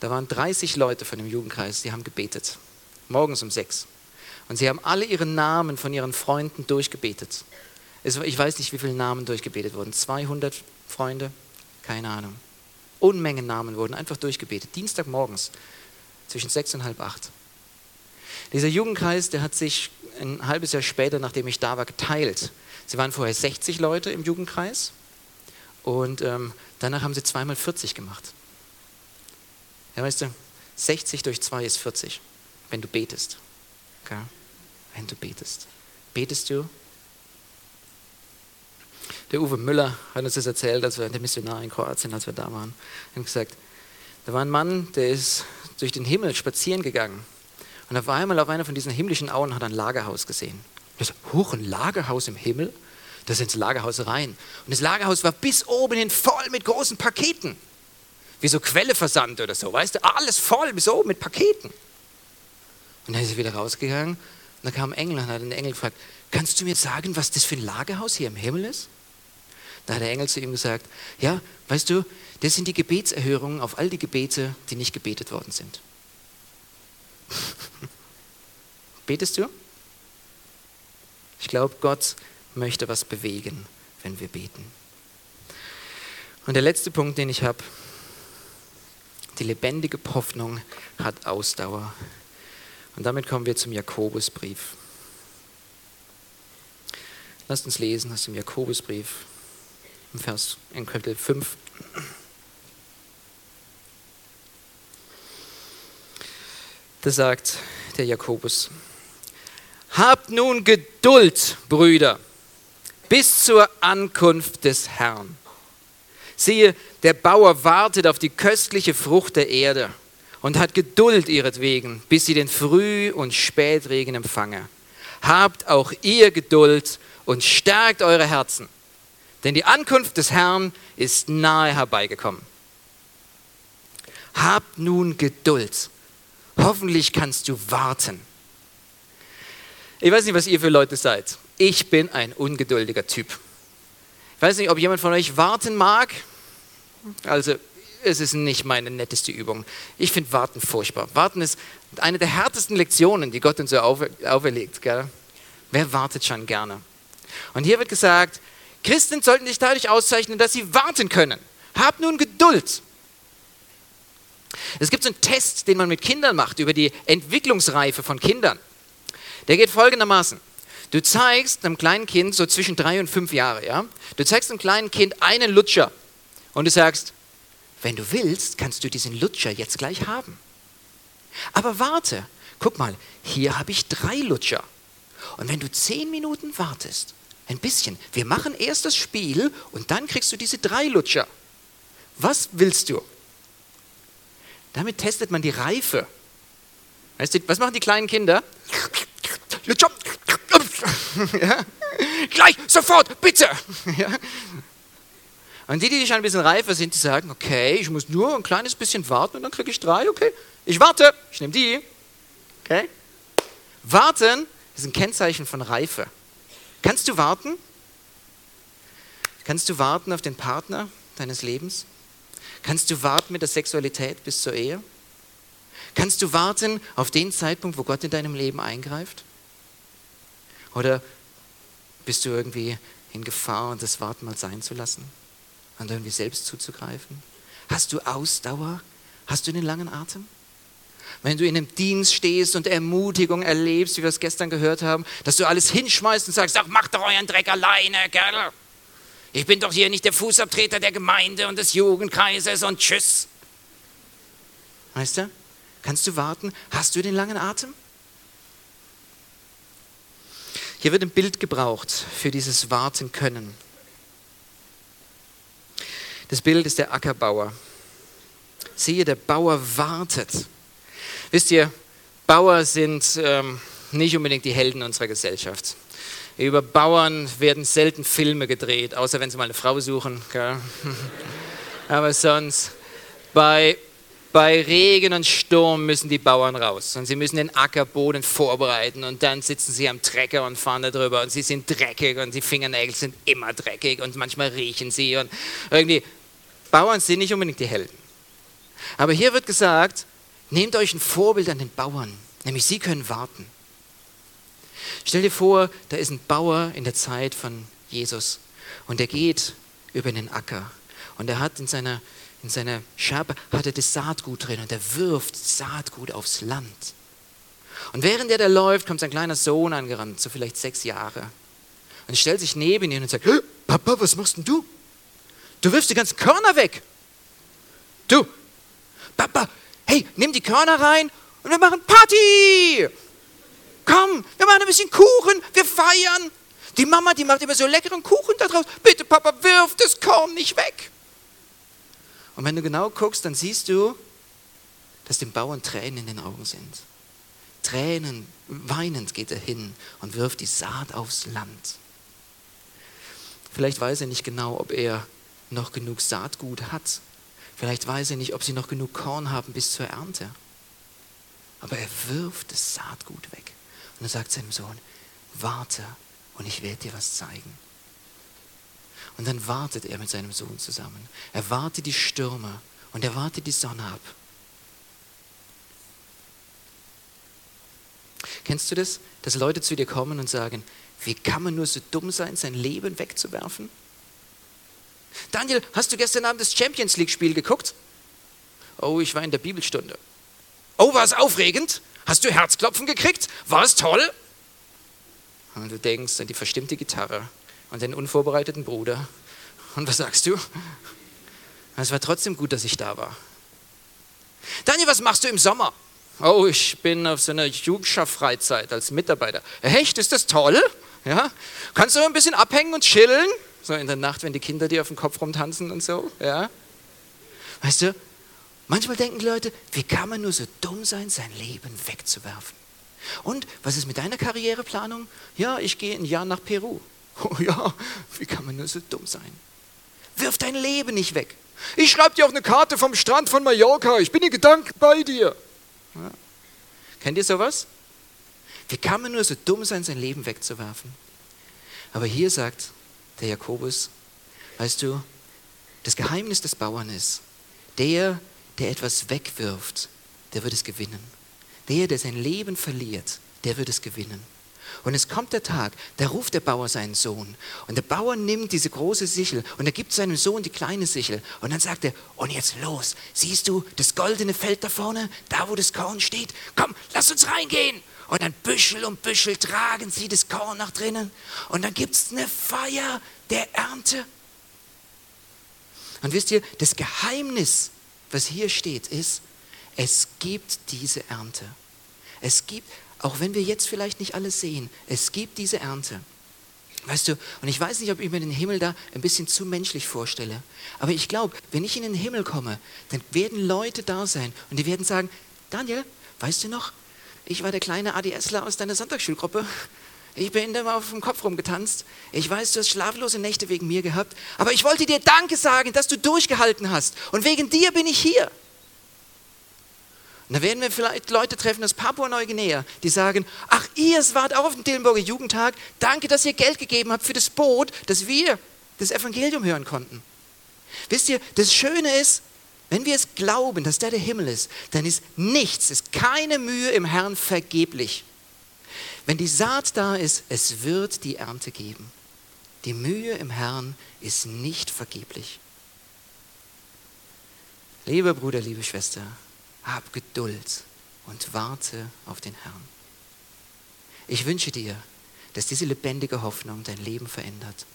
Da waren 30 Leute von dem Jugendkreis, die haben gebetet. Morgens um 6. Und sie haben alle ihre Namen von ihren Freunden durchgebetet. Ich weiß nicht, wie viele Namen durchgebetet wurden. 200 Freunde? Keine Ahnung. Unmengen Namen wurden einfach durchgebetet. Dienstagmorgens zwischen sechs und halb acht. Dieser Jugendkreis, der hat sich ein halbes Jahr später, nachdem ich da war, geteilt. Sie waren vorher 60 Leute im Jugendkreis und ähm, danach haben sie zweimal 40 gemacht. Ja, weißt du, 60 durch 2 ist 40, wenn du betest. Okay? Wenn du betest. Betest du? Der Uwe Müller hat uns das erzählt, als wir der Missionar in Kroatien, als wir da waren. Er hat gesagt, da war ein Mann, der ist durch den Himmel spazieren gegangen und auf einmal auf einer von diesen himmlischen Auen hat er ein Lagerhaus gesehen. Er sagt, hoch, ein Lagerhaus im Himmel? Da sind ins Lagerhaus rein. Und das Lagerhaus war bis oben hin voll mit großen Paketen. Wie so Quelleversand oder so, weißt du? Alles voll oben mit Paketen. Und dann ist er wieder rausgegangen und dann kam ein Engel und hat den Engel gefragt, kannst du mir sagen, was das für ein Lagerhaus hier im Himmel ist? Da hat der Engel zu ihm gesagt, ja, weißt du, das sind die Gebetserhörungen auf all die Gebete, die nicht gebetet worden sind. [LAUGHS] Betest du? Ich glaube, Gott möchte was bewegen, wenn wir beten. Und der letzte Punkt, den ich habe, die lebendige Hoffnung hat Ausdauer. Und damit kommen wir zum Jakobusbrief. Lasst uns lesen aus dem Jakobusbrief im Vers in Kapitel 5. Da sagt der Jakobus, Habt nun Geduld, Brüder, bis zur Ankunft des Herrn. Siehe, der Bauer wartet auf die köstliche Frucht der Erde und hat Geduld ihretwegen, bis sie den Früh- und Spätregen empfange. Habt auch ihr Geduld und stärkt eure Herzen, denn die Ankunft des Herrn ist nahe herbeigekommen. Habt nun Geduld. Hoffentlich kannst du warten. Ich weiß nicht, was ihr für Leute seid. Ich bin ein ungeduldiger Typ. Ich weiß nicht, ob jemand von euch warten mag. Also, es ist nicht meine netteste Übung. Ich finde Warten furchtbar. Warten ist eine der härtesten Lektionen, die Gott uns so auferlegt. Gell? Wer wartet schon gerne? Und hier wird gesagt, Christen sollten sich dadurch auszeichnen, dass sie warten können. Hab nun Geduld. Es gibt so einen Test, den man mit Kindern macht über die Entwicklungsreife von Kindern. Der geht folgendermaßen. Du zeigst einem kleinen Kind, so zwischen drei und fünf Jahre, ja, du zeigst einem kleinen Kind einen Lutscher und du sagst, wenn du willst, kannst du diesen Lutscher jetzt gleich haben. Aber warte, guck mal, hier habe ich drei Lutscher. Und wenn du zehn Minuten wartest, ein bisschen, wir machen erst das Spiel und dann kriegst du diese drei Lutscher. Was willst du? Damit testet man die Reife. Weißt du, was machen die kleinen Kinder? [LAUGHS] Ja? Gleich, sofort, bitte. Ja? Und die, die schon ein bisschen reifer sind, die sagen, okay, ich muss nur ein kleines bisschen warten und dann kriege ich drei, okay, ich warte, ich nehme die. Okay? Warten ist ein Kennzeichen von Reife. Kannst du warten? Kannst du warten auf den Partner deines Lebens? Kannst du warten mit der Sexualität bis zur Ehe? Kannst du warten auf den Zeitpunkt, wo Gott in deinem Leben eingreift? Oder bist du irgendwie in Gefahr, das Warten mal sein zu lassen und irgendwie selbst zuzugreifen? Hast du Ausdauer? Hast du den langen Atem? Wenn du in einem Dienst stehst und Ermutigung erlebst, wie wir es gestern gehört haben, dass du alles hinschmeißt und sagst, ach, macht doch euren Dreck alleine, gell? Ich bin doch hier nicht der Fußabtreter der Gemeinde und des Jugendkreises und tschüss. Weißt du? Kannst du warten? Hast du den langen Atem? Hier wird ein Bild gebraucht für dieses Warten können. Das Bild ist der Ackerbauer. Siehe, der Bauer wartet. Wisst ihr, Bauer sind ähm, nicht unbedingt die Helden unserer Gesellschaft. Über Bauern werden selten Filme gedreht, außer wenn sie mal eine Frau suchen. Gell? [LAUGHS] Aber sonst, bei, bei Regen und Sturm müssen die Bauern raus und sie müssen den Ackerboden vorbereiten und dann sitzen sie am Trecker und fahren da drüber und sie sind dreckig und die Fingernägel sind immer dreckig und manchmal riechen sie und irgendwie, Bauern sind nicht unbedingt die Helden. Aber hier wird gesagt, nehmt euch ein Vorbild an den Bauern, nämlich sie können warten. Stell dir vor, da ist ein Bauer in der Zeit von Jesus und der geht über den Acker und er hat in seiner, in seiner Schabe hat er das Saatgut drin und er wirft Saatgut aufs Land. Und während er da läuft, kommt sein kleiner Sohn angerannt, so vielleicht sechs Jahre. Und stellt sich neben ihn und sagt, Papa, was machst denn du? Du wirfst die ganzen Körner weg. Du, Papa, hey, nimm die Körner rein und wir machen Party. Komm, wir machen ein bisschen Kuchen, wir feiern. Die Mama, die macht immer so leckeren Kuchen da draus. Bitte, Papa, wirf das Korn nicht weg. Und wenn du genau guckst, dann siehst du, dass dem Bauern Tränen in den Augen sind. Tränen, weinend geht er hin und wirft die Saat aufs Land. Vielleicht weiß er nicht genau, ob er noch genug Saatgut hat. Vielleicht weiß er nicht, ob sie noch genug Korn haben bis zur Ernte. Aber er wirft das Saatgut weg. Und er sagt seinem Sohn, warte und ich werde dir was zeigen. Und dann wartet er mit seinem Sohn zusammen. Er wartet die Stürme und er wartet die Sonne ab. Kennst du das, dass Leute zu dir kommen und sagen, wie kann man nur so dumm sein, sein Leben wegzuwerfen? Daniel, hast du gestern Abend das Champions League-Spiel geguckt? Oh, ich war in der Bibelstunde. Oh, war es aufregend? Hast du Herzklopfen gekriegt? War es toll? Und du denkst an die verstimmte Gitarre und den unvorbereiteten Bruder. Und was sagst du? Es war trotzdem gut, dass ich da war. Daniel, was machst du im Sommer? Oh, ich bin auf so einer Jugendschaftsfreizeit als Mitarbeiter. Echt, ist das toll? Ja? Kannst du ein bisschen abhängen und chillen? So in der Nacht, wenn die Kinder dir auf dem Kopf rumtanzen und so. Ja? Weißt du, Manchmal denken Leute, wie kann man nur so dumm sein, sein Leben wegzuwerfen? Und was ist mit deiner Karriereplanung? Ja, ich gehe ein Jahr nach Peru. [LAUGHS] Oh ja, wie kann man nur so dumm sein? Wirf dein Leben nicht weg. Ich schreibe dir auch eine Karte vom Strand von Mallorca. Ich bin in Gedanken bei dir. Ja. Kennt ihr sowas? Wie kann man nur so dumm sein, sein Leben wegzuwerfen? Aber hier sagt der Jakobus, weißt du, das Geheimnis des Bauern ist, der, der etwas wegwirft, der wird es gewinnen. Der, der sein Leben verliert, der wird es gewinnen. Und es kommt der Tag, da ruft der Bauer seinen Sohn. Und der Bauer nimmt diese große Sichel und er gibt seinem Sohn die kleine Sichel. Und dann sagt er, und jetzt los, siehst du das goldene Feld da vorne, da wo das Korn steht? Komm, lass uns reingehen. Und dann Büschel um Büschel tragen sie das Korn nach drinnen. Und dann gibt es eine Feier der Ernte. Und wisst ihr, das Geheimnis was hier steht, ist, es gibt diese Ernte. Es gibt, auch wenn wir jetzt vielleicht nicht alles sehen, es gibt diese Ernte. Weißt du, und ich weiß nicht, ob ich mir den Himmel da ein bisschen zu menschlich vorstelle, aber ich glaube, wenn ich in den Himmel komme, dann werden Leute da sein und die werden sagen, Daniel, weißt du noch, ich war der kleine ADSler aus deiner Sonntagsschulgruppe ich bin immer auf dem Kopf rumgetanzt. Ich weiß, du hast schlaflose Nächte wegen mir gehabt. Aber ich wollte dir Danke sagen, dass du durchgehalten hast. Und wegen dir bin ich hier. Und da werden wir vielleicht Leute treffen aus Papua-Neuguinea, die sagen, ach, ihr wart auch auf dem Dillenburger Jugendtag, danke, dass ihr Geld gegeben habt für das Boot, dass wir das Evangelium hören konnten. Wisst ihr, das Schöne ist, wenn wir es glauben, dass der der Himmel ist, dann ist nichts, ist keine Mühe im Herrn vergeblich. Wenn die Saat da ist, es wird die Ernte geben. Die Mühe im Herrn ist nicht vergeblich. Lieber Bruder, liebe Schwester, hab Geduld und warte auf den Herrn. Ich wünsche dir, dass diese lebendige Hoffnung dein Leben verändert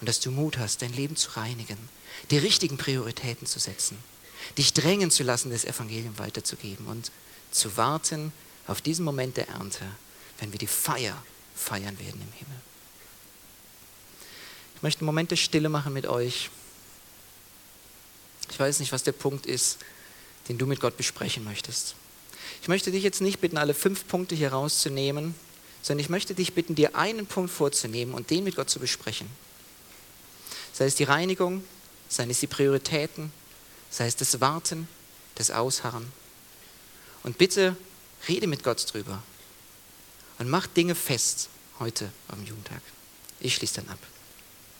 und dass du Mut hast, dein Leben zu reinigen, die richtigen Prioritäten zu setzen, dich drängen zu lassen, das Evangelium weiterzugeben und zu warten auf diesen Moment der Ernte, wenn wir die Feier feiern werden im Himmel. Ich möchte einen Moment der Stille machen mit euch. Ich weiß nicht, was der Punkt ist, den du mit Gott besprechen möchtest. Ich möchte dich jetzt nicht bitten, alle fünf Punkte hier rauszunehmen, sondern ich möchte dich bitten, dir einen Punkt vorzunehmen und den mit Gott zu besprechen. Sei es die Reinigung, sei es die Prioritäten, sei es das Warten, das Ausharren. Und bitte rede mit Gott drüber und mach Dinge fest heute am Jugendtag. Ich schließe dann ab.